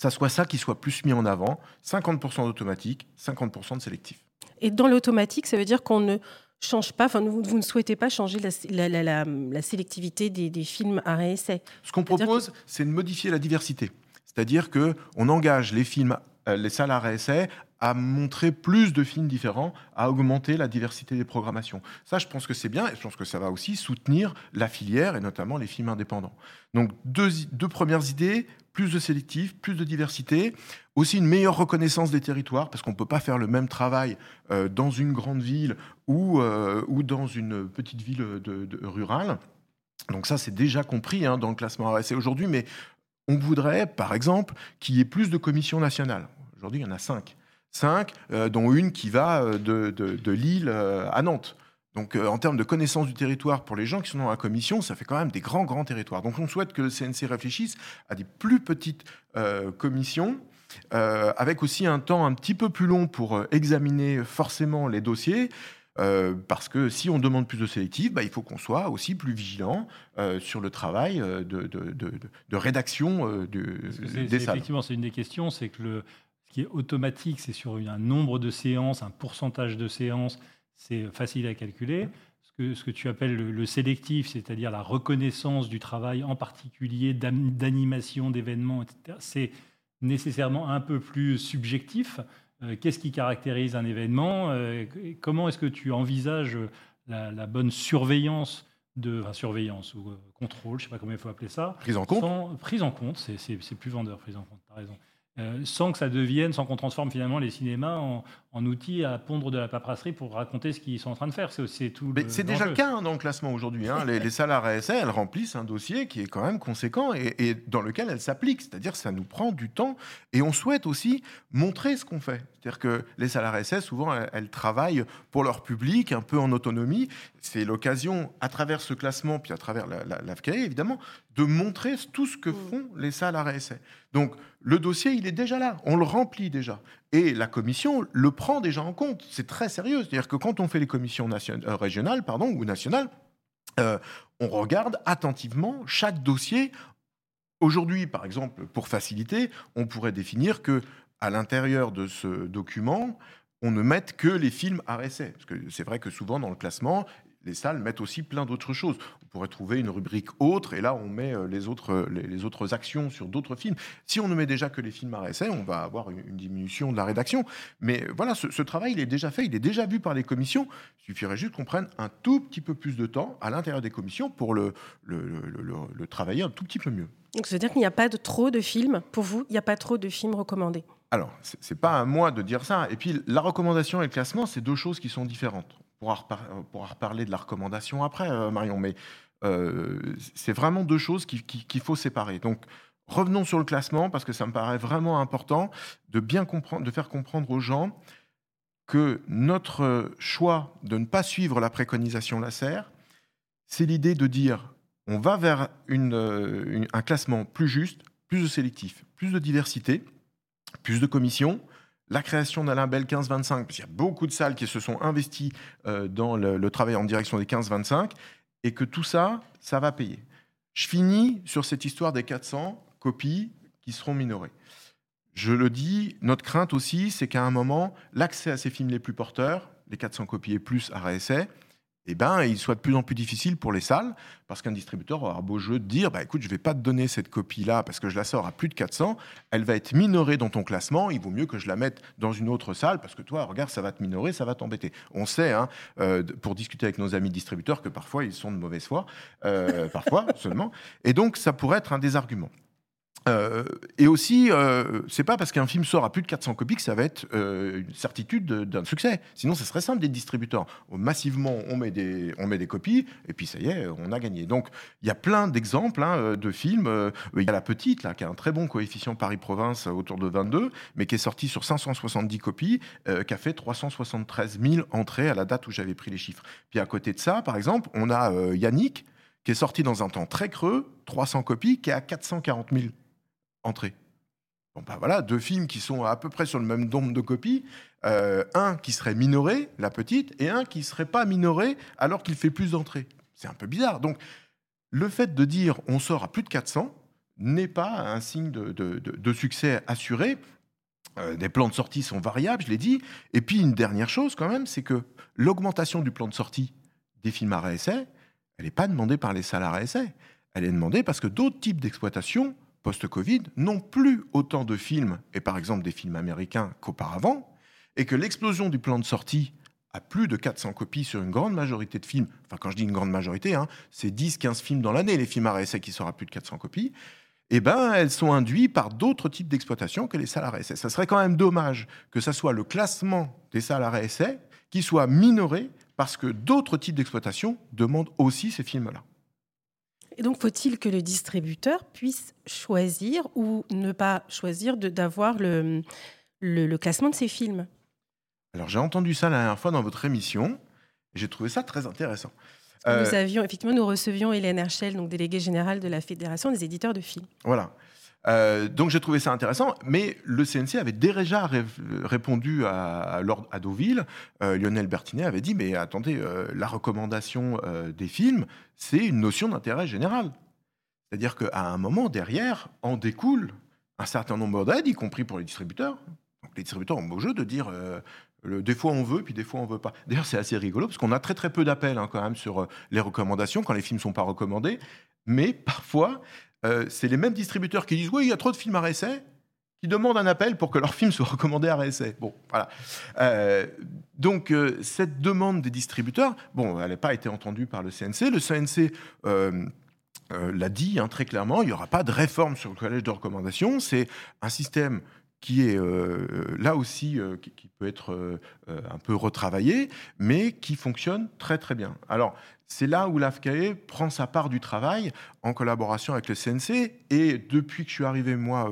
ça soit ça qui soit plus mis en avant 50% d'automatique, 50% de sélectif. Et dans l'automatique, ça veut dire qu'on ne change pas, enfin, vous, ne souhaitez pas changer la, sélectivité des, films à réessai. Ce qu'on propose, c'est de modifier la diversité. C'est-à-dire qu'on engage les films, les salles réessai à montrer plus de films différents, à augmenter la diversité des programmations. Ça, je pense que c'est bien, et je pense que ça va aussi soutenir la filière, et notamment les films indépendants. Donc, deux, premières idées, plus de sélectif, plus de diversité, aussi une meilleure reconnaissance des territoires, parce qu'on ne peut pas faire le même travail euh, dans une grande ville ou, euh, ou dans une petite ville rurale. Donc ça, c'est déjà compris hein, dans le classement RSC aujourd'hui, mais on voudrait, par exemple, qu'il y ait plus de commissions nationales. Aujourd'hui, il y en a cinq. Cinq, euh, dont une qui va de, de Lille à Nantes. Donc, en termes de connaissance du territoire, pour les gens qui sont dans la commission, ça fait quand même des grands, grands territoires. Donc, on souhaite que le CNC réfléchisse à des plus petites commissions euh, avec aussi un temps un petit peu plus long pour euh, examiner forcément les dossiers. Euh, parce que si on demande plus de sélectif, bah, il faut qu'on soit aussi plus vigilant sur le travail de, de, de, rédaction des salles. Effectivement, c'est une des questions, c'est que le, ce qui est automatique, c'est sur un nombre de séances, un pourcentage de séances, c'est facile à calculer. Ce que, ce que tu appelles le, le sélectif, c'est-à-dire la reconnaissance du travail, en particulier d'animation, d'événements, etc., c'est nécessairement un peu plus subjectif. Euh, qu'est-ce qui caractérise un événement euh, Comment est-ce que tu envisages la, bonne surveillance de surveillance ou euh, contrôle, je ne sais pas comment il faut appeler ça. Prise en compte. prise en compte, c'est plus vendeur, prise en compte, tu as raison. euh, sans que ça devienne, sans qu'on transforme finalement les cinémas en, en outils à pondre de la paperasserie pour raconter ce qu'ils sont en train de faire. C'est tout. Mais c'est déjà le cas hein, dans le classement aujourd'hui. Hein. les, les, salles RSA, elles remplissent un dossier qui est quand même conséquent et, et dans lequel elles s'appliquent. C'est-à-dire ça nous prend du temps et on souhaite aussi montrer ce qu'on fait. C'est-à-dire que les salles RSS, souvent, elles, elles, travaillent pour leur public, un peu en autonomie. C'est l'occasion, à travers ce classement, puis à travers la, la, l'AFCA, évidemment, de montrer tout ce que font les salles RSS. Donc, le dossier, il est déjà là, on le remplit déjà. Et la commission le prend déjà en compte. C'est très sérieux. C'est-à-dire que quand on fait les commissions euh, régionales pardon, ou nationales, euh, on regarde attentivement chaque dossier. Aujourd'hui, par exemple, pour faciliter, on pourrait définir que à l'intérieur de ce document, on ne mette que les films RSA. Parce que c'est vrai que souvent dans le classement, les salles mettent aussi plein d'autres choses. On pourrait trouver une rubrique autre, et là, on met euh, les autres, les, les autres actions sur d'autres films. Si on ne met déjà que les films RSA, on va avoir une, une diminution de la rédaction. Mais voilà, ce, ce, travail, il est déjà fait, il est déjà vu par les commissions. Il suffirait juste qu'on prenne un tout petit peu plus de temps à l'intérieur des commissions pour le, le, le, le travailler un tout petit peu mieux. Donc, ça veut dire qu'il n'y a pas de trop de films, pour vous, il n'y a pas trop de films recommandés? Alors, c'est pas à moi de dire ça. Et puis, la recommandation et le classement, c'est deux choses qui sont différentes. On pourra, repar pourra reparler de la recommandation après, euh, Marion, mais euh, c'est vraiment deux choses qu'il qui, qui faut séparer. Donc, revenons sur le classement, parce que ça me paraît vraiment important de bien comprendre, de faire comprendre aux gens que notre choix de ne pas suivre la préconisation LACER, c'est l'idée de dire on va vers un classement plus juste, plus sélectif, plus de diversité, plus de commissions, la création d'un label 15-25, parce qu'il y a beaucoup de salles qui se sont investies euh, dans le, travail en direction des 15-25, et que tout ça, ça va payer. Je finis sur cette histoire des 400 copies qui seront minorées. Je le dis, notre crainte aussi, c'est qu'à un moment, l'accès à ces films les plus porteurs, les 400 copies et plus à réessai, eh ben, il soit de plus en plus difficile pour les salles, parce qu'un distributeur aura beau jeu de dire bah, écoute, je ne vais pas te donner cette copie-là parce que je la sors à plus de 400, elle va être minorée dans ton classement, il vaut mieux que je la mette dans une autre salle, parce que toi, regarde, ça va te minorer, ça va t'embêter. On sait, hein, euh, pour discuter avec nos amis distributeurs, que parfois ils sont de mauvaise foi, euh, parfois seulement, et donc ça pourrait être un des arguments. Euh, et aussi, euh, c'est pas parce qu'un film sort à plus de 400 copies que ça va être euh, une certitude d'un succès. Sinon, ce serait simple des distributeurs. Massivement, on met, des, on met des copies, et puis ça y est, on a gagné. Donc, il y a plein d'exemples hein, de films. Il y a La Petite, là, qui a un très bon coefficient Paris-Province autour de 22, mais qui est sorti sur 570 copies, qui a fait 373 000 entrées à la date où j'avais pris les chiffres. Puis à côté de ça, par exemple, on a Yannick, qui est sorti dans un temps très creux, 300 copies, qui est à 440 000 entrée. Bon, ben voilà, deux films qui sont à peu près sur le même nombre de copies. Euh, un qui serait minoré, la petite, et un qui serait pas minoré alors qu'il fait plus d'entrées. C'est un peu bizarre. Donc, le fait de dire on sort à plus de 400 n'est pas un signe de, succès assuré. Euh, des plans de sortie sont variables, je l'ai dit. Et puis, une dernière chose quand même, c'est que l'augmentation du plan de sortie des films à réessai, elle n'est pas demandée par les salles à réessai. Elle est demandée parce que d'autres types d'exploitation post-Covid n'ont plus autant de films, et par exemple des films américains qu'auparavant, et que l'explosion du plan de sortie à plus de 400 copies sur une grande majorité de films, enfin quand je dis une grande majorité, hein, c'est 10-15 films dans l'année, les films à réessai qui sortent à plus de 400 copies, eh ben, elles sont induites par d'autres types d'exploitation que les salles à réessai. Ça serait quand même dommage que ça soit le classement des salles à qui soit minoré parce que d'autres types d'exploitation demandent aussi ces films-là. Et donc, faut-il que le distributeur puisse choisir ou ne pas choisir d'avoir le, le, le, classement de ses films? Alors, j'ai entendu ça la dernière fois dans votre émission et j'ai trouvé ça très intéressant. Nous euh, avions, effectivement, nous recevions Hélène Herschel, donc déléguée générale de la Fédération des éditeurs de films. Voilà. Euh, donc j'ai trouvé ça intéressant, mais le CNC avait déjà ré répondu à, Lord, à. Euh, Lionel Bertinet avait dit mais attendez, euh, la recommandation des films, c'est une notion d'intérêt général. C'est-à-dire qu'à un moment derrière en découle un certain nombre d'aides, y compris pour les distributeurs. Donc les distributeurs ont beau jeu de dire des fois on veut, puis des fois on veut pas. D'ailleurs c'est assez rigolo parce qu'on a très très peu d'appels hein, quand même sur les recommandations quand les films sont pas recommandés, mais parfois euh, c'est les mêmes distributeurs qui disent oui, il y a trop de films à réessai, qui demandent un appel pour que leur film soit recommandé à réessai. Bon, voilà. Euh, donc, euh, cette demande des distributeurs, bon, elle n'a pas été entendue par le CNC. Le CNC l'a dit hein, très clairement, il n'y aura pas de réforme sur le collège de recommandation. C'est un système qui est euh, là aussi, euh, qui, peut être euh, un peu retravaillé, mais qui fonctionne très très bien. Alors, c'est là où l'AFCAE prend sa part du travail en collaboration avec le CNC. Et depuis que je suis arrivé, moi,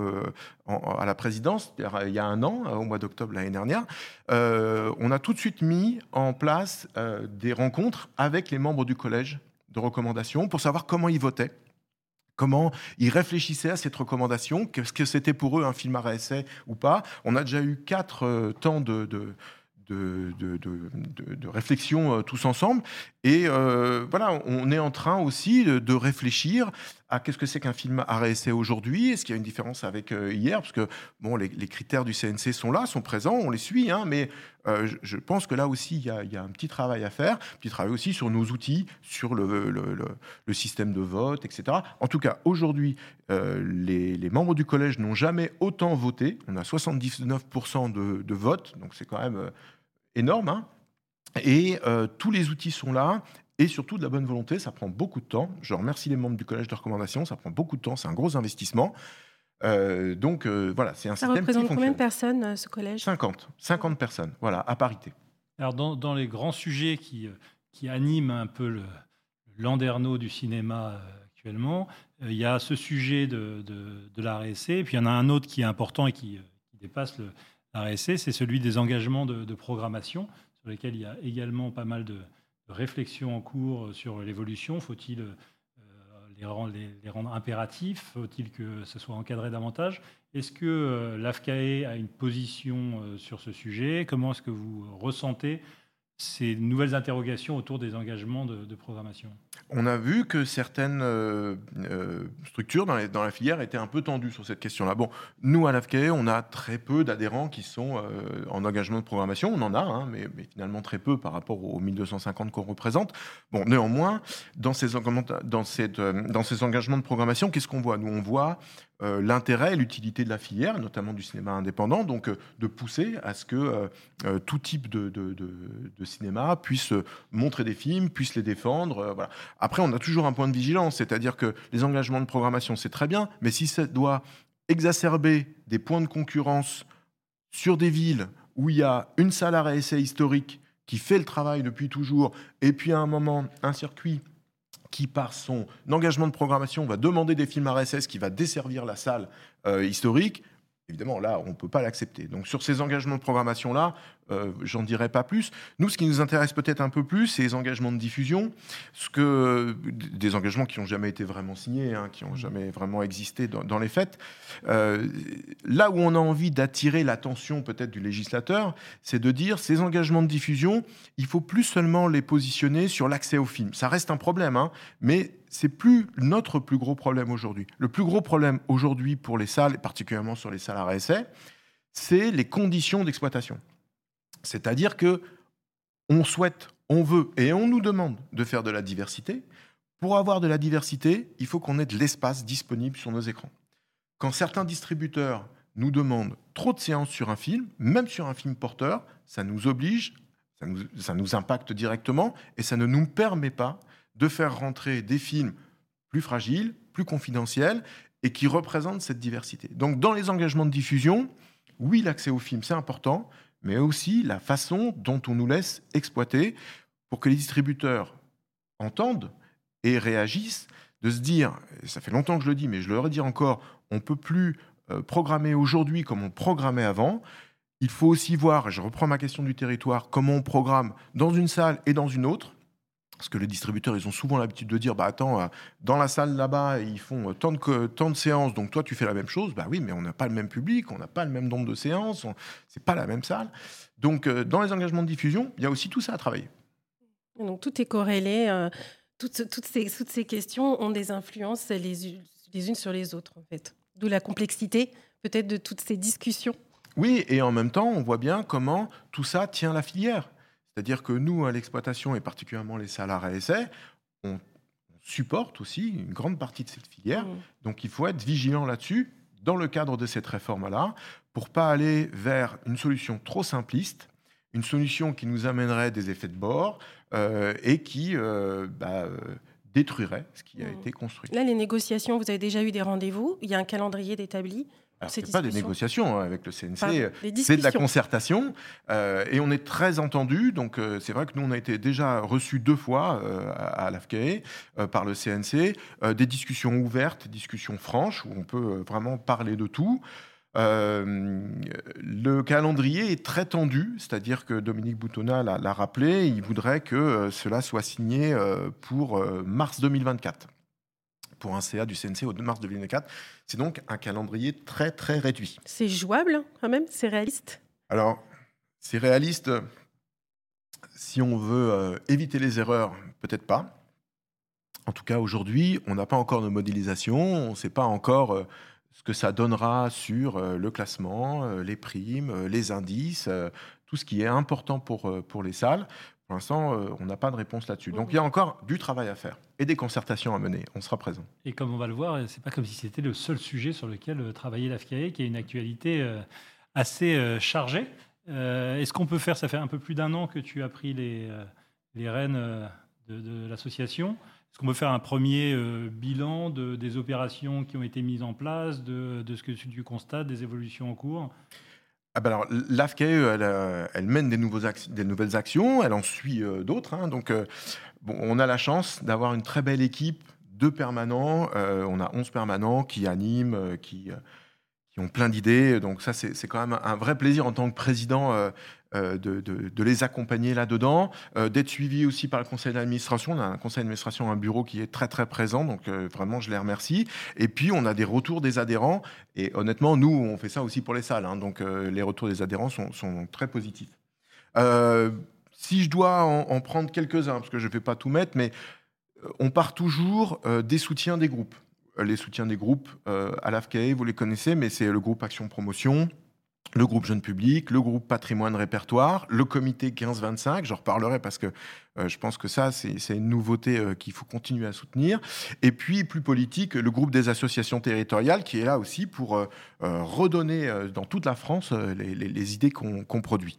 à la présidence, il y a un an, au mois d'octobre l'année dernière, on a tout de suite mis en place des rencontres avec les membres du collège de recommandation pour savoir comment ils votaient comment ils réfléchissaient à cette recommandation, qu'est-ce que c'était pour eux un film à essai ou pas. On a déjà eu quatre euh, temps de, de, de, de, réflexion euh, tous ensemble. Et euh, voilà, on est en train aussi de réfléchir à qu'est-ce que c'est qu'un film essai aujourd'hui? Est-ce qu'il y a une différence avec euh, hier? Parce que bon, les, critères du CNC sont là, sont présents, on les suit, hein, mais euh, je, pense que là aussi, il y, a, un petit travail à faire. Petit travail aussi sur nos outils, sur le, système de vote, etc. En tout cas, aujourd'hui, euh, les, membres du collège n'ont jamais autant voté. On a 79% de, votes, donc c'est quand même énorme. hein. Et tous les outils sont là. Et surtout de la bonne volonté, ça prend beaucoup de temps. Je remercie les membres du collège de recommandation, ça prend beaucoup de temps, c'est un gros investissement. Euh, donc euh, voilà, c'est un Ça système qui représente combien fonctionne. de personnes, euh, ce collège? 50, 50 personnes, voilà, à parité. Alors, dans, dans les grands sujets qui, qui animent un peu le landerneau du cinéma euh, actuellement, euh, il y a ce sujet de, de, de la RSC, et puis il y en a un autre qui est important et qui, euh, qui dépasse le, la RSC, c'est celui des engagements de, de programmation, sur lesquels il y a également pas mal de, de réflexions en cours sur l'évolution. Faut-il euh, les, rendre, les- les rendre impératifs? Faut-il que ce soit encadré davantage? Est-ce que euh, l'AFCAE a une position euh, sur ce sujet? Comment est-ce que vous ressentez ces nouvelles interrogations autour des engagements de, programmation On a vu que certaines euh, euh, structures dans, la filière étaient un peu tendues sur cette question-là. Bon, nous, à l'AFCAE, on a très peu d'adhérents qui sont euh, en engagement de programmation. On en a, hein, mais, finalement très peu par rapport aux 1250 qu'on représente. Bon, néanmoins, dans ces, dans ces engagements de programmation, qu'est-ce qu'on voit? Nous, on voit euh, l'intérêt et l'utilité de la filière, notamment du cinéma indépendant, donc euh, de pousser à ce que euh, tout type de, cinéma puisse montrer des films, puisse les défendre. voilà. Après, on a toujours un point de vigilance, c'est-à-dire que les engagements de programmation, c'est très bien, mais si ça doit exacerber des points de concurrence sur des villes où il y a une salle à réessai historique qui fait le travail depuis toujours, et puis à un moment, un circuit qui, par son engagement de programmation, va demander des films RSS qui va desservir la salle euh, historique, évidemment, là, on ne peut pas l'accepter. Donc, sur ces engagements de programmation-là, euh, j'en dirai pas plus. Nous, ce qui nous intéresse peut-être un peu plus, c'est les engagements de diffusion, ce que, des engagements qui n'ont jamais été vraiment signés, hein, qui n'ont jamais vraiment existé dans, dans les faits. Euh, là où on a envie d'attirer l'attention peut-être du législateur, c'est de dire ces engagements de diffusion, il faut plus seulement les positionner sur l'accès au film. Ça reste un problème, hein, mais c'est plus notre plus gros problème aujourd'hui. Le plus gros problème aujourd'hui pour les salles, et particulièrement sur les salles à réessai, c'est les conditions d'exploitation. C'est-à-dire que on souhaite, on veut et on nous demande de faire de la diversité. Pour avoir de la diversité, il faut qu'on ait de l'espace disponible sur nos écrans. Quand certains distributeurs nous demandent trop de séances sur un film, même sur un film porteur, ça nous oblige, ça nous impacte directement et ça ne nous permet pas de faire rentrer des films plus fragiles, plus confidentiels et qui représentent cette diversité. Donc dans les engagements de diffusion, oui, l'accès au film, c'est important, mais aussi la façon dont on nous laisse exploiter pour que les distributeurs entendent et réagissent, de se dire, ça fait longtemps que je le dis, mais je le redis encore, on ne peut plus euh, programmer aujourd'hui comme on programmait avant. Il faut aussi voir, je reprends ma question du territoire, comment on programme dans une salle et dans une autre. Parce que les distributeurs, ils ont souvent l'habitude de dire, bah attends, euh, dans la salle là-bas, ils font euh, tant de, co- tant de séances, donc toi tu fais la même chose. Bah oui, mais on n'a pas le même public, on n'a pas le même nombre de séances, c'est pas la même salle. Donc euh, dans les engagements de diffusion, il y a aussi tout ça à travailler. Donc tout est corrélé. euh, toutes, toutes ces, toutes ces questions ont des influences les, les unes sur les autres, en fait. D'où la complexité, peut-être, de toutes ces discussions. Oui, et en même temps, on voit bien comment tout ça tient la filière. C'est-à-dire que nous, à l'exploitation, et particulièrement les salariés essais, on, on supporte aussi une grande partie de cette filière. Mm. Donc il faut être vigilant là-dessus, dans le cadre de cette réforme-là, pour pas aller vers une solution trop simpliste, une solution qui nous amènerait des effets de bord euh, et qui euh, bah, euh, détruirait ce qui a Mm. été construit. Là, les négociations, vous avez déjà eu des rendez-vous. Il y a un calendrier d'établi. Alors, ces c'est pas des négociations hein, avec le CNC, euh, c'est de la concertation euh, et on est très entendu. Donc euh, c'est vrai que nous on a été déjà reçus deux fois euh, à, à l'AFCAE euh, par le CNC, des discussions ouvertes, discussions franches où on peut vraiment parler de tout. Euh, le calendrier est très tendu, c'est-à-dire que Dominique Boutonnat l'a rappelé, il voudrait que cela soit signé pour mars 2024 pour un CA du CNC au 2 mars 2024. C'est donc un calendrier très très réduit. C'est jouable hein, quand même? C'est réaliste? Alors, c'est réaliste. Si on veut euh, éviter les erreurs, peut-être pas. En tout cas, aujourd'hui, on n'a pas encore de modélisation, on ne sait pas encore euh, ce que ça donnera sur euh, le classement, les primes, les indices, tout ce qui est important pour, pour les salles. Pour l'instant, euh, on n'a pas de réponse là-dessus. Donc, il y a encore du travail à faire et des concertations à mener. On sera présent. Et comme on va le voir, c'est pas comme si c'était le seul sujet sur lequel euh, travaillait l'AFCAE, qui a une actualité euh, assez euh, chargée. Euh, Est-ce qu'on peut faire, ça fait un peu plus d'un an que tu as pris les, euh, les rênes euh, de, de l'association. Est-ce qu'on peut faire un premier euh, bilan de, des opérations qui ont été mises en place, de, de ce que tu constates, des évolutions en cours? Ah ben alors, elle, euh, elle mène des, nouvelles actions, elle en suit euh, d'autres. hein. donc, euh, on a la chance d'avoir une très belle équipe de permanents. On a 11 permanents qui animent, qui, qui ont plein d'idées. Donc, ça, c'est quand même un vrai plaisir en tant que président euh, euh, de, les accompagner là-dedans, euh, d'être suivi aussi par le conseil d'administration. On a un conseil d'administration, un bureau qui est très, très présent. Donc, vraiment, je les remercie. Et puis, on a des retours des adhérents. Et honnêtement, nous, on fait ça aussi pour les salles. hein. donc, les retours des adhérents sont, très positifs. Si je dois en, en prendre quelques-uns, parce que je ne vais pas tout mettre, mais on part toujours des soutiens des groupes. Euh, Les soutiens des groupes euh, à l'AFCAE, vous les connaissez, mais c'est le groupe Action Promotion, le groupe Jeune Public, le groupe Patrimoine Répertoire, le comité 15-25, j'en reparlerai parce que euh, je pense que ça, c'est une nouveauté qu'il faut continuer à soutenir. Et puis, plus politique, le groupe des associations territoriales qui est là aussi pour redonner dans toute la France les, idées qu'on produit.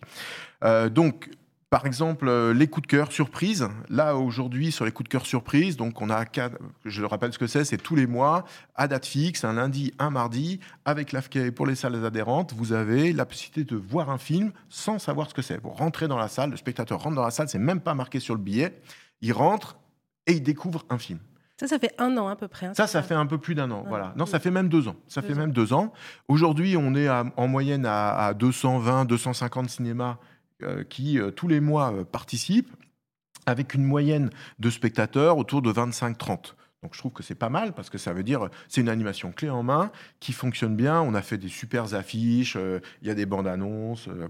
Donc, par exemple, euh, les coups de cœur surprises. Là, aujourd'hui, sur les coups de cœur surprises, donc on a, je le rappelle ce que c'est, c'est tous les mois, à date fixe, un lundi, un mardi, avec l'AFCA pour les salles adhérentes, vous avez la possibilité de voir un film sans savoir ce que c'est. Vous rentrez dans la salle, le spectateur rentre dans la salle, c'est même pas marqué sur le billet, il rentre et il découvre un film. Ça, ça fait un an à peu près. hein, Ça, ça fait un peu plus d'un an. Voilà. Non, ça fait même deux ans. Ça Deux fait ans. même deux ans. Aujourd'hui, on est à- en moyenne à, à 220, 250 cinémas qui, euh, tous les mois, euh, participent, avec une moyenne de spectateurs autour de 25-30. Donc je trouve que c'est pas mal parce que ça veut dire c'est une animation clé en main qui fonctionne bien. On a fait des super affiches, euh, il y a des bandes annonces. euh.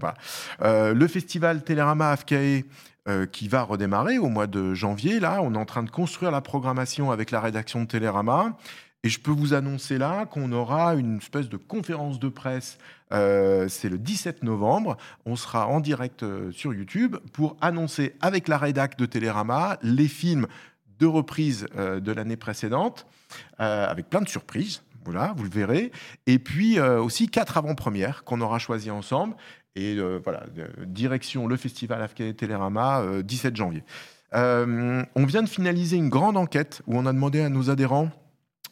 Euh, le festival Télérama AFCAE euh, qui va redémarrer au mois de janvier. Là, on est en train de construire la programmation avec la rédaction de Télérama. Et je peux vous annoncer là qu'on aura une espèce de conférence de presse. Euh, c'est le 17 novembre. On sera en direct euh, sur YouTube pour annoncer avec la rédac de Télérama les films de reprise euh, de l'année précédente, avec plein de surprises. Voilà, vous le verrez. Et puis aussi quatre avant-premières qu'on aura choisies ensemble. Et voilà, direction le festival AFK Télérama, euh, 17 janvier. On vient de finaliser une grande enquête où on a demandé à nos adhérents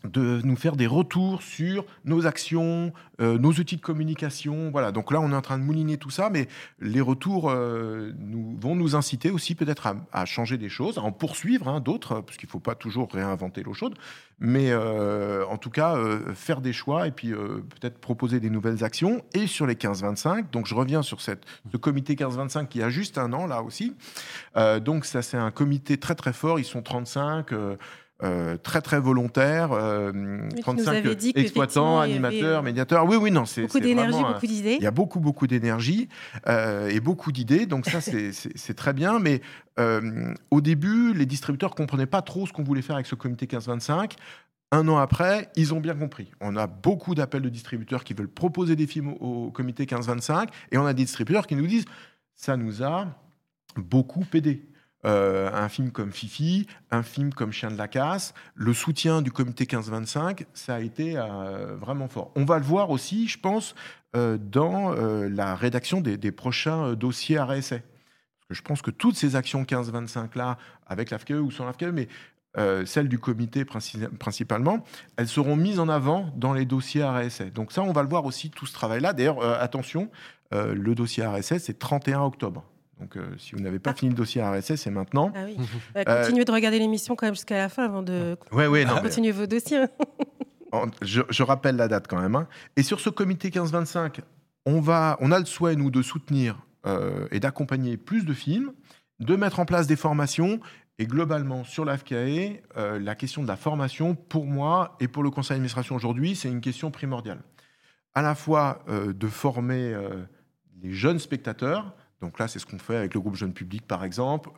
de nous faire des retours sur nos actions, euh, nos outils de communication. Voilà, donc là, on est en train de mouliner tout ça, mais les retours euh, nous, vont nous inciter aussi peut-être à, changer des choses, à en poursuivre hein, d'autres, parce qu'il ne faut pas toujours réinventer l'eau chaude, mais euh, en tout cas, faire des choix et puis peut-être proposer des nouvelles actions. Et sur les 15-25, donc je reviens sur ce comité 15-25 qui a juste un an là aussi. Donc ça, c'est un comité très très fort, ils sont 35. Euh, très très volontaires, euh, nous 35 avais dit exploitants, animateurs, médiateurs. Oui, oui, non, c'est Beaucoup d'énergie, beaucoup d'idées. il y a beaucoup, beaucoup d'énergie euh, et beaucoup d'idées. Donc ça, c'est- très bien. Mais au début, les distributeurs comprenaient pas trop ce qu'on voulait faire avec ce comité 15-25. Un an après, ils ont bien compris. On a beaucoup d'appels de distributeurs qui veulent proposer des films au, au comité 15-25 et on a des distributeurs qui nous disent ça nous a beaucoup aidé. Euh, un film comme Fifi, un film comme Chien de la casse, le soutien du comité 15-25, ça a été euh, vraiment fort. On va le voir aussi, je pense, euh, dans la rédaction des, prochains dossiers RSA. Je pense que toutes ces actions 15-25 là, avec l'AFCE ou sans l'AFCE, mais celles du comité principalement, elles seront mises en avant dans les dossiers RSS. Donc ça, on va le voir aussi, tout ce travail-là. D'ailleurs, attention, le dossier RSS, c'est 31 octobre. Donc si vous n'avez pas ah. fini le dossier RSS, c'est maintenant. Ah oui. continuez de regarder l'émission quand même jusqu'à la fin avant de ouais, ouais, non, continuer vos dossiers. je, rappelle la date quand même. Hein. Et sur ce comité 15-25, on, va, on a le souhait, nous, de soutenir et d'accompagner plus de films, de mettre en place des formations et globalement, sur l'AFCAE, euh, la question de la formation, pour moi et pour le conseil d'administration aujourd'hui, c'est une question primordiale. À la fois euh, de former euh, les jeunes spectateurs, donc là c'est ce qu'on fait avec le groupe Jeune Public par exemple,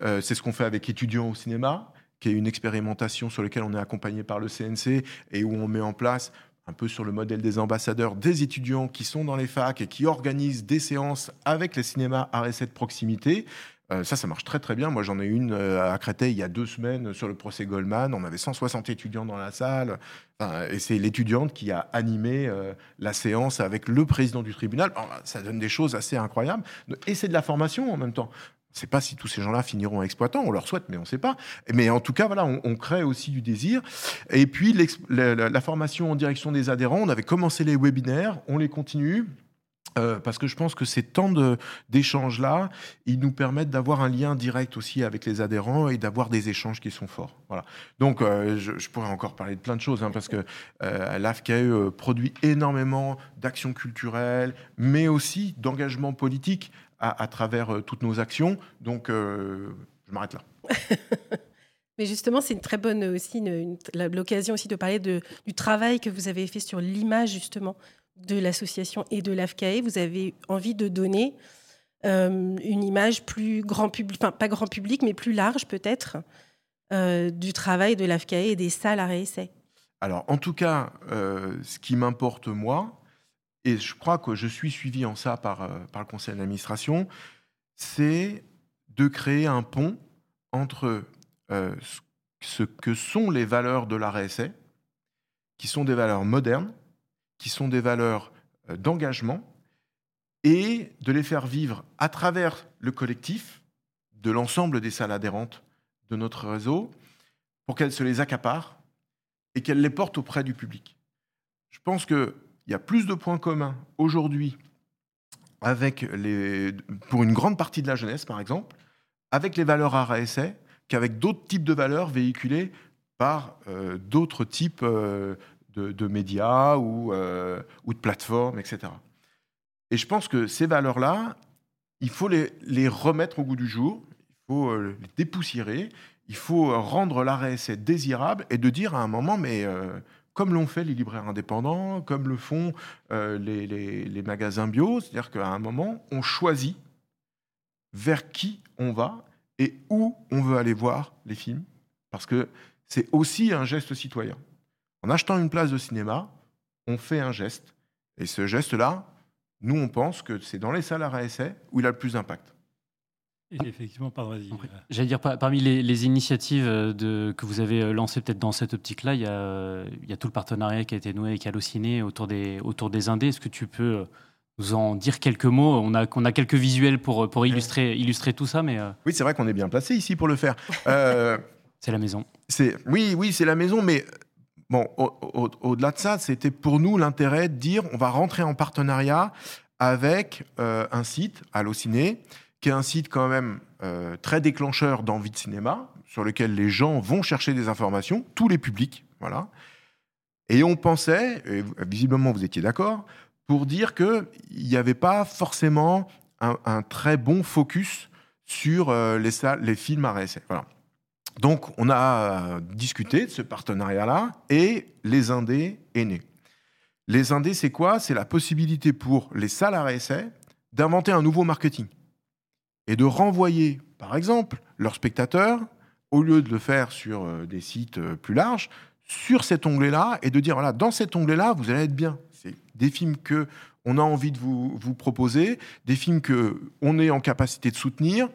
c'est ce qu'on fait avec étudiants au cinéma, qui est une expérimentation sur laquelle on est accompagné par le CNC et où on met en place un peu sur le modèle des ambassadeurs, des étudiants qui sont dans les facs et qui organisent des séances avec les cinémas à de proximité. Euh, ça, ça marche très très bien. Moi, j'en ai une euh, à Créteil il y a deux semaines sur le procès Goldman. On avait 160 étudiants dans la salle. et c'est l'étudiante qui a animé euh, la séance avec le président du tribunal. ça donne des choses assez incroyables. Et c'est de la formation en même temps. On ne sait pas si tous ces gens-là finiront exploitants, on leur souhaite, mais on ne sait pas. Mais en tout cas, voilà, on, crée aussi du désir. Et puis, la, formation en direction des adhérents, on avait commencé les webinaires, on les continue. Euh, parce que je pense que ces temps d'échanges-là, ils nous permettent d'avoir un lien direct aussi avec les adhérents et d'avoir des échanges qui sont forts. Voilà. Donc, euh, je, pourrais encore parler de plein de choses, hein, parce que euh, l'AFCAE euh, produit énormément d'actions culturelles, mais aussi d'engagement politique à, travers toutes nos actions. Donc, je m'arrête là. Mais justement, c'est une très bonne aussi l'occasion aussi de parler du travail que vous avez fait sur l'image justement de l'association et de l'AFCAE, vous avez envie de donner euh, une image plus grand public, enfin pas grand public, mais plus large peut-être, euh, du travail de l'AFCAE et des salles à réessai. Alors, en tout cas, euh, ce qui m'importe moi, et je crois que je suis suivi en ça par, par le conseil d'administration, c'est de créer un pont entre ce que sont les valeurs de la réessai, qui sont des valeurs modernes, qui sont des valeurs euh, d'engagement et de les faire vivre à travers le collectif de l'ensemble des salles adhérentes de notre réseau pour qu'elles se les accaparent et qu'elles les portent auprès du public. Je pense qu'il y a plus de points communs aujourd'hui avec les, pour une grande partie de la jeunesse, par exemple, avec les valeurs RSA qu'avec d'autres types de valeurs véhiculées par euh, d'autres types euh, de, médias ou, euh, de plateformes, etc. Et je pense que ces valeurs-là, il faut les, remettre au goût du jour, il faut euh, les dépoussiérer, il faut rendre l'arrêt désirable et de dire à un moment, mais euh, comme l'ont fait les libraires indépendants, comme le font les, les, magasins bio, c'est-à-dire qu'à un moment, on choisit vers qui on va et où on veut aller voir les films, parce que c'est aussi un geste citoyen. En achetant une place de cinéma, on fait un geste. Et ce geste-là, nous, on pense que c'est dans les salles à essai où il a le plus d'impact. Effectivement, pardon, vas-y. J'allais dire, parmi les, initiatives euh, de, que vous avez euh, lancées peut-être dans cette optique-là, il, il, y a tout le partenariat qui a été noué avec Allociné autour des, autour des indés. Est-ce que tu peux euh, nous en dire quelques mots? On a, on a quelques visuels pour, pour illustrer, illustrer tout ça. Mais Oui, c'est vrai qu'on est bien placé ici pour le faire. c'est la maison. Oui, oui, c'est la maison, mais Bon, au-delà de ça, c'était pour nous l'intérêt de dire on va rentrer en partenariat avec euh, un site, Allociné, qui est un site quand même euh, très déclencheur d'envie de cinéma, sur lequel les gens vont chercher des informations, tous les publics, voilà. Et on pensait, et visiblement vous étiez d'accord, pour dire qu'il n'y avait pas forcément un, très bon focus sur euh, les, les films à réessayer. Voilà. Donc, on a discuté de ce partenariat-là et les Indés est né. Les Indés, c'est quoi? C'est la possibilité pour les salariés d'inventer un nouveau marketing et de renvoyer, par exemple, leurs spectateurs, au lieu de le faire sur euh, des sites euh, plus larges, sur cet onglet-là et de dire voilà, dans cet onglet-là, vous allez être bien. C'est des films que on a envie de vous, vous proposer, des films que on est en capacité de soutenir,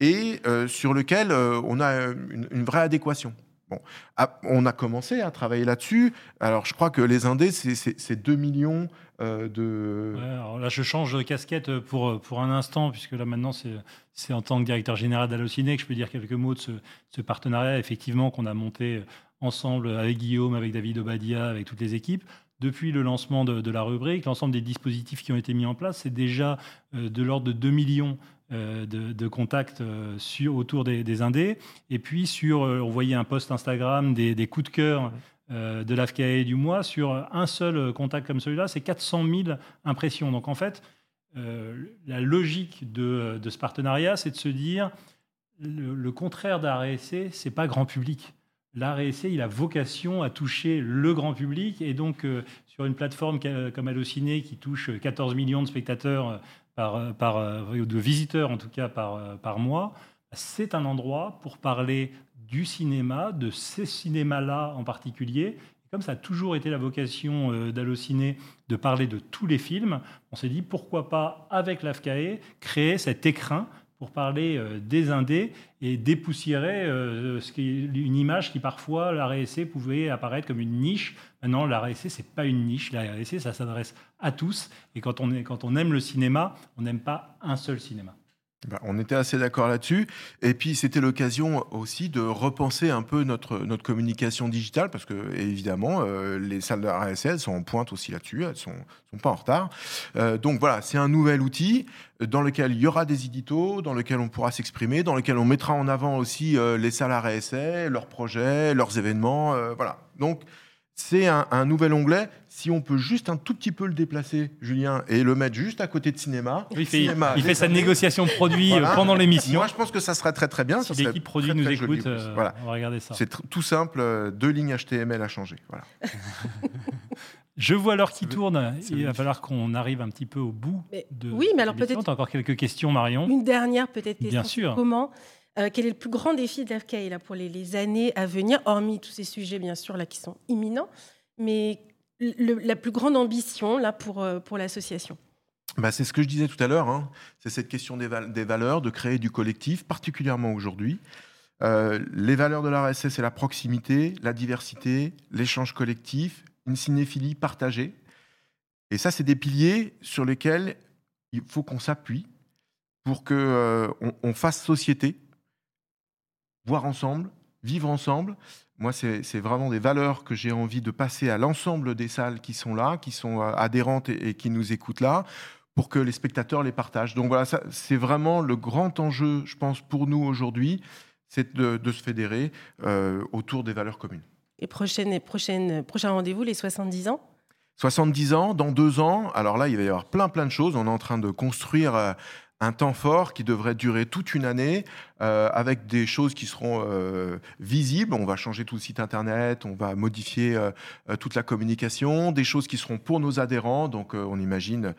et euh, sur lequel euh, on a une, vraie adéquation. Bon, ah, on a commencé à travailler là-dessus. Alors, je crois que les indés, c'est 2 millions euh, de. là, je change de casquette pour, pour un instant, puisque là, maintenant, c'est en tant que directeur général d'Allociné que je peux dire quelques mots de ce, partenariat, effectivement, qu'on a monté ensemble avec Guillaume, avec David Obadia, avec toutes les équipes. Depuis le lancement de, la rubrique, l'ensemble des dispositifs qui ont été mis en place, c'est déjà euh, de l'ordre de 2 millions euh, de, contacts euh, sur, autour des, indés. Et puis, sur, on voyait un post Instagram des, coups de cœur de l'AFCAE du mois. Sur un seul contact comme celui-là, c'est 400 000 impressions. Donc, en fait, la logique de, ce partenariat, c'est de se dire le, le contraire d'ARSC, c'est pas grand public essai, il a vocation à toucher le grand public. Et donc, euh, sur une plateforme comme Allociné, qui touche 14 millions de spectateurs, euh, par, euh, par, de visiteurs en tout cas par, par mois, c'est un endroit pour parler du cinéma, de ces cinémas-là en particulier. Comme ça a toujours été la vocation d'Allociné de parler de tous les films, on s'est dit pourquoi pas, avec l'AFCAE, créer cet écrin pour parler euh, des indés et dépoussiérer euh, une image qui parfois la RSC pouvait apparaître comme une niche. Maintenant, la RSC c'est pas une niche. La RSC ça s'adresse à tous. Et quand on, quand on aime le cinéma, on n'aime pas un seul cinéma. Bah, on était assez d'accord là-dessus. Et puis, c'était l'occasion aussi de repenser un peu notre, notre communication digitale, parce que, évidemment, euh, les salles de RSL sont en pointe aussi là-dessus, elles ne sont, sont, pas en retard. Euh, donc voilà, c'est un nouvel outil dans lequel il y aura des éditos, dans lequel on pourra s'exprimer, dans lequel on mettra en avant aussi euh, les salles RSL, leurs projets, leurs événements. voilà. Donc, c'est un, nouvel onglet. Si on peut juste un tout petit peu le déplacer, Julien, et le mettre juste à côté de cinéma. il fait, il fait sa négociation produit euh, pendant l'émission. Moi, je pense que ça serait très très bien. Si l'équipe produit nous écoute, euh, voilà. on va regarder ça. C'est tout simple, euh, deux lignes HTML à changer. Voilà. je vois l'heure qui tourne. Il va falloir qu'on arrive un petit peu au bout de. Oui, mais alors peut-être. Encore quelques questions, Marion. Une dernière peut-être question. Bien sûr. Comment euh, quel est le plus grand défi l'AFCA là, pour les, années à venir, hormis tous ces sujets, bien sûr, là, qui sont imminents, mais la plus grande ambition là, pour, euh, pour l'association? Bah, c'est ce que je disais tout à l'heure, hein. c'est cette question des, valeurs, de créer du collectif, particulièrement aujourd'hui. Euh, les valeurs de l'RSS, c'est la proximité, la diversité, l'échange collectif, une cinéphilie partagée. Et ça, c'est des piliers sur lesquels il faut qu'on s'appuie pour qu'on on fasse société, voir ensemble, vivre ensemble. Moi, c'est vraiment des valeurs que j'ai envie de passer à l'ensemble des salles qui sont là, qui sont euh, adhérentes et, qui nous écoutent là, pour que les spectateurs les partagent. Donc voilà, c'est vraiment le grand enjeu, je pense, pour nous aujourd'hui, c'est de, se fédérer euh, autour des valeurs communes. Et prochaine, prochaine, prochain rendez-vous, les 70 ans? 70 ans, dans deux ans, alors là, il va y avoir plein plein de choses. On est en train de construire euh, un temps fort qui devrait durer toute une année euh, avec des choses qui seront euh, visibles. On va changer tout le site internet, on va modifier euh, toute la communication, des choses qui seront pour nos adhérents. Donc on imagine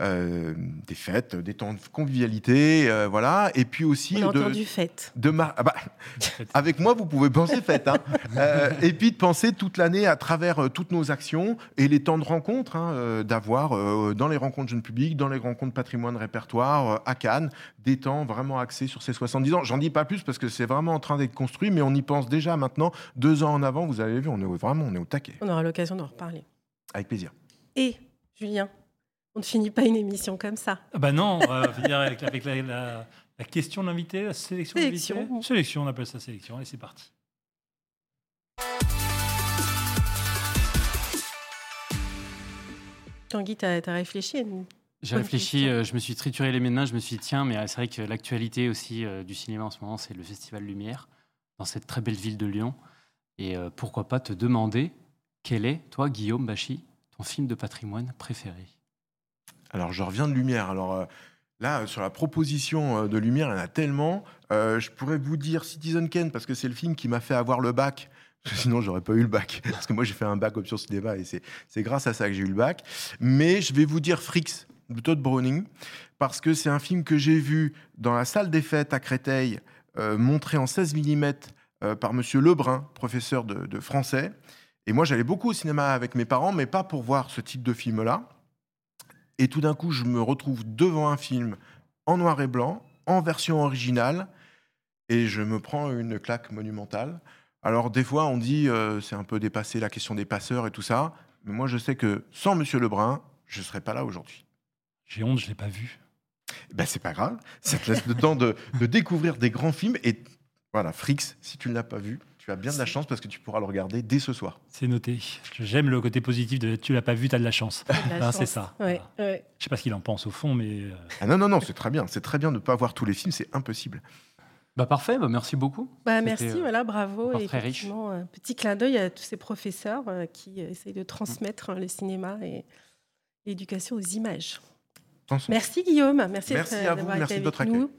euh, des fêtes, des temps de convivialité, euh, voilà. Et puis aussi On a de, entendu fête. De ah bah, avec moi, vous pouvez penser fête. Hein. Euh, et puis de penser toute l'année à travers toutes nos actions et les temps de rencontre, hein, d'avoir dans les rencontres jeunes publics, dans les rencontres patrimoine répertoire à Cannes, des temps vraiment axés sur ces 70 ans. J'en dis pas plus parce que c'est vraiment en train d'être construit, mais on y pense déjà maintenant, deux ans en avant. Vous avez vu, on est vraiment on est au taquet. On aura l'occasion d'en reparler. Avec plaisir. Et Julien, on ne finit pas une émission comme ça. Ah bah non, on va finir avec, la, question de l'invité, la sélection. Sélection. sélection, on appelle ça sélection. Et c'est parti. Tanguy, tu as, réfléchi J'ai réfléchi, euh, je me suis trituré les méninges, je me suis dit, tiens, mais c'est vrai que l'actualité aussi euh, du cinéma en ce moment, c'est le Festival Lumière, dans cette très belle ville de Lyon. Et euh, pourquoi pas te demander, quel est, toi, Guillaume Bachy, ton film de patrimoine préféré? Alors, je reviens de Lumière. Alors, euh, là, sur la proposition euh, de Lumière, il y en a tellement. Euh, je pourrais vous dire Citizen Kane, parce que c'est le film qui m'a fait avoir le bac. Sinon, j'aurais pas eu le bac. Parce que moi, j'ai fait un bac option cinéma et c'est grâce à ça que j'ai eu le bac. Mais je vais vous dire Frix de Todd Browning, parce que c'est un film que j'ai vu dans la salle des fêtes à Créteil, montré en 16 mm par Monsieur Lebrun, professeur de, de français. Et moi, j'allais beaucoup au cinéma avec mes parents, mais pas pour voir ce type de film-là. Et tout d'un coup, je me retrouve devant un film en noir et blanc, en version originale, et je me prends une claque monumentale. Alors des fois, on dit euh, c'est un peu dépassé la question des passeurs et tout ça. Mais moi, je sais que sans Monsieur Lebrun, je ne serais pas là aujourd'hui. J'ai honte, je l'ai pas vu. Ben, c'est pas grave. Ça te laisse le temps de, de découvrir des grands films. Et voilà, Frix, si tu ne l'as pas vu, tu as bien de la chance parce que tu pourras le regarder dès ce soir. C'est noté. J'aime le côté positif de tu l'as pas vu, tu as de la chance. C'est ça. Ouais, Voilà. ouais. Je sais pas ce qu'il en pense au fond, mais euh, Ah non, non, non, c'est très bien. C'est très bien de ne pas voir tous les films, c'est impossible. Bah parfait, bah merci beaucoup. Bah, merci, euh, voilà, bravo. Et très riche. effectivement, un petit clin d'œil à tous ces professeurs euh, qui essayent de transmettre euh, le cinéma et l'éducation aux images. Merci Guillaume, merci, Merci à vous, merci de votre avec accueil. nous,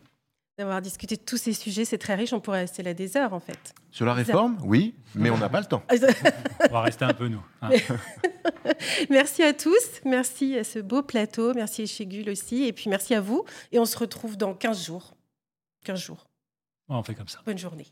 d'avoir discuté de tous ces sujets. C'est très riche, on pourrait rester là des heures en fait. Sur la réforme, oui, mais on n'a pas le temps. on va rester un peu nous. hein. merci à tous, merci à ce beau plateau, merci à Chégul aussi, et puis merci à vous. Et on se retrouve dans 15 jours. 15 jours. on fait comme ça. Bonne journée.